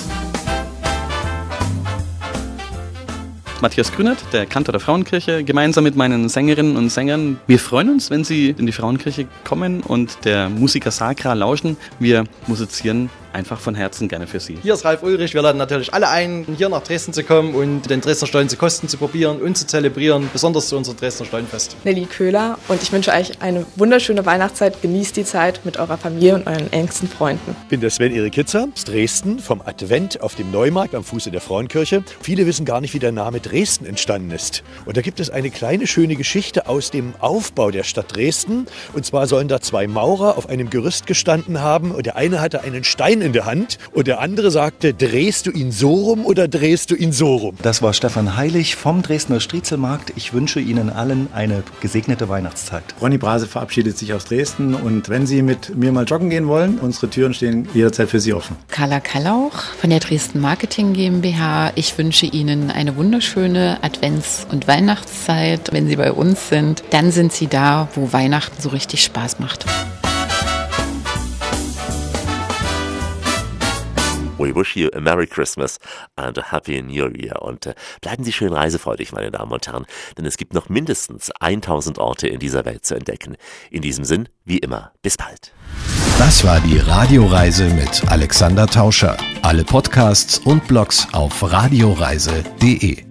Matthias Grünert, der Kantor der Frauenkirche, gemeinsam mit meinen Sängerinnen und Sängern. Wir freuen uns, wenn Sie in die Frauenkirche kommen und der Musiker Sacra lauschen. Wir musizieren einfach von Herzen gerne für Sie. Hier ist Ralf Ulrich. Wir laden natürlich alle ein, hier nach Dresden zu kommen und den Dresdner Stollen zu kosten, zu probieren und zu zelebrieren, besonders zu unserem Dresdner Stollenfest. Nelly Köhler und ich wünsche euch eine wunderschöne Weihnachtszeit. Genießt die Zeit mit eurer Familie und euren engsten Freunden. Ich bin der Sven Erik Kitzer aus Dresden vom Advent auf dem Neumarkt am Fuße der Frauenkirche. Viele wissen gar nicht, wie der Name Dresden entstanden ist. Und da gibt es eine kleine schöne Geschichte aus dem Aufbau der Stadt Dresden. Und zwar sollen da zwei Maurer auf einem Gerüst gestanden haben und der eine hatte einen Stein in der Hand und der andere sagte, drehst du ihn so rum oder drehst du ihn so rum? Das war Stefan Heilig vom Dresdner Striezelmarkt. Ich wünsche Ihnen allen eine gesegnete Weihnachtszeit. Ronny Brase verabschiedet sich aus Dresden und wenn Sie mit mir mal joggen gehen wollen, unsere Türen stehen jederzeit für Sie offen. Carla Kallauch von der Dresden Marketing GmbH. Ich wünsche Ihnen eine wunderschöne Advents- und Weihnachtszeit. Wenn Sie bei uns sind, dann sind Sie da, wo Weihnachten so richtig Spaß macht. We wish you a Merry Christmas and a Happy New Year. Und äh, bleiben Sie schön reisefreudig, meine Damen und Herren, denn es gibt noch mindestens 1000 Orte in dieser Welt zu entdecken. In diesem Sinn, wie immer, bis bald. Das war die Radioreise mit Alexander Tauscher. Alle Podcasts und Blogs auf radioreise.de.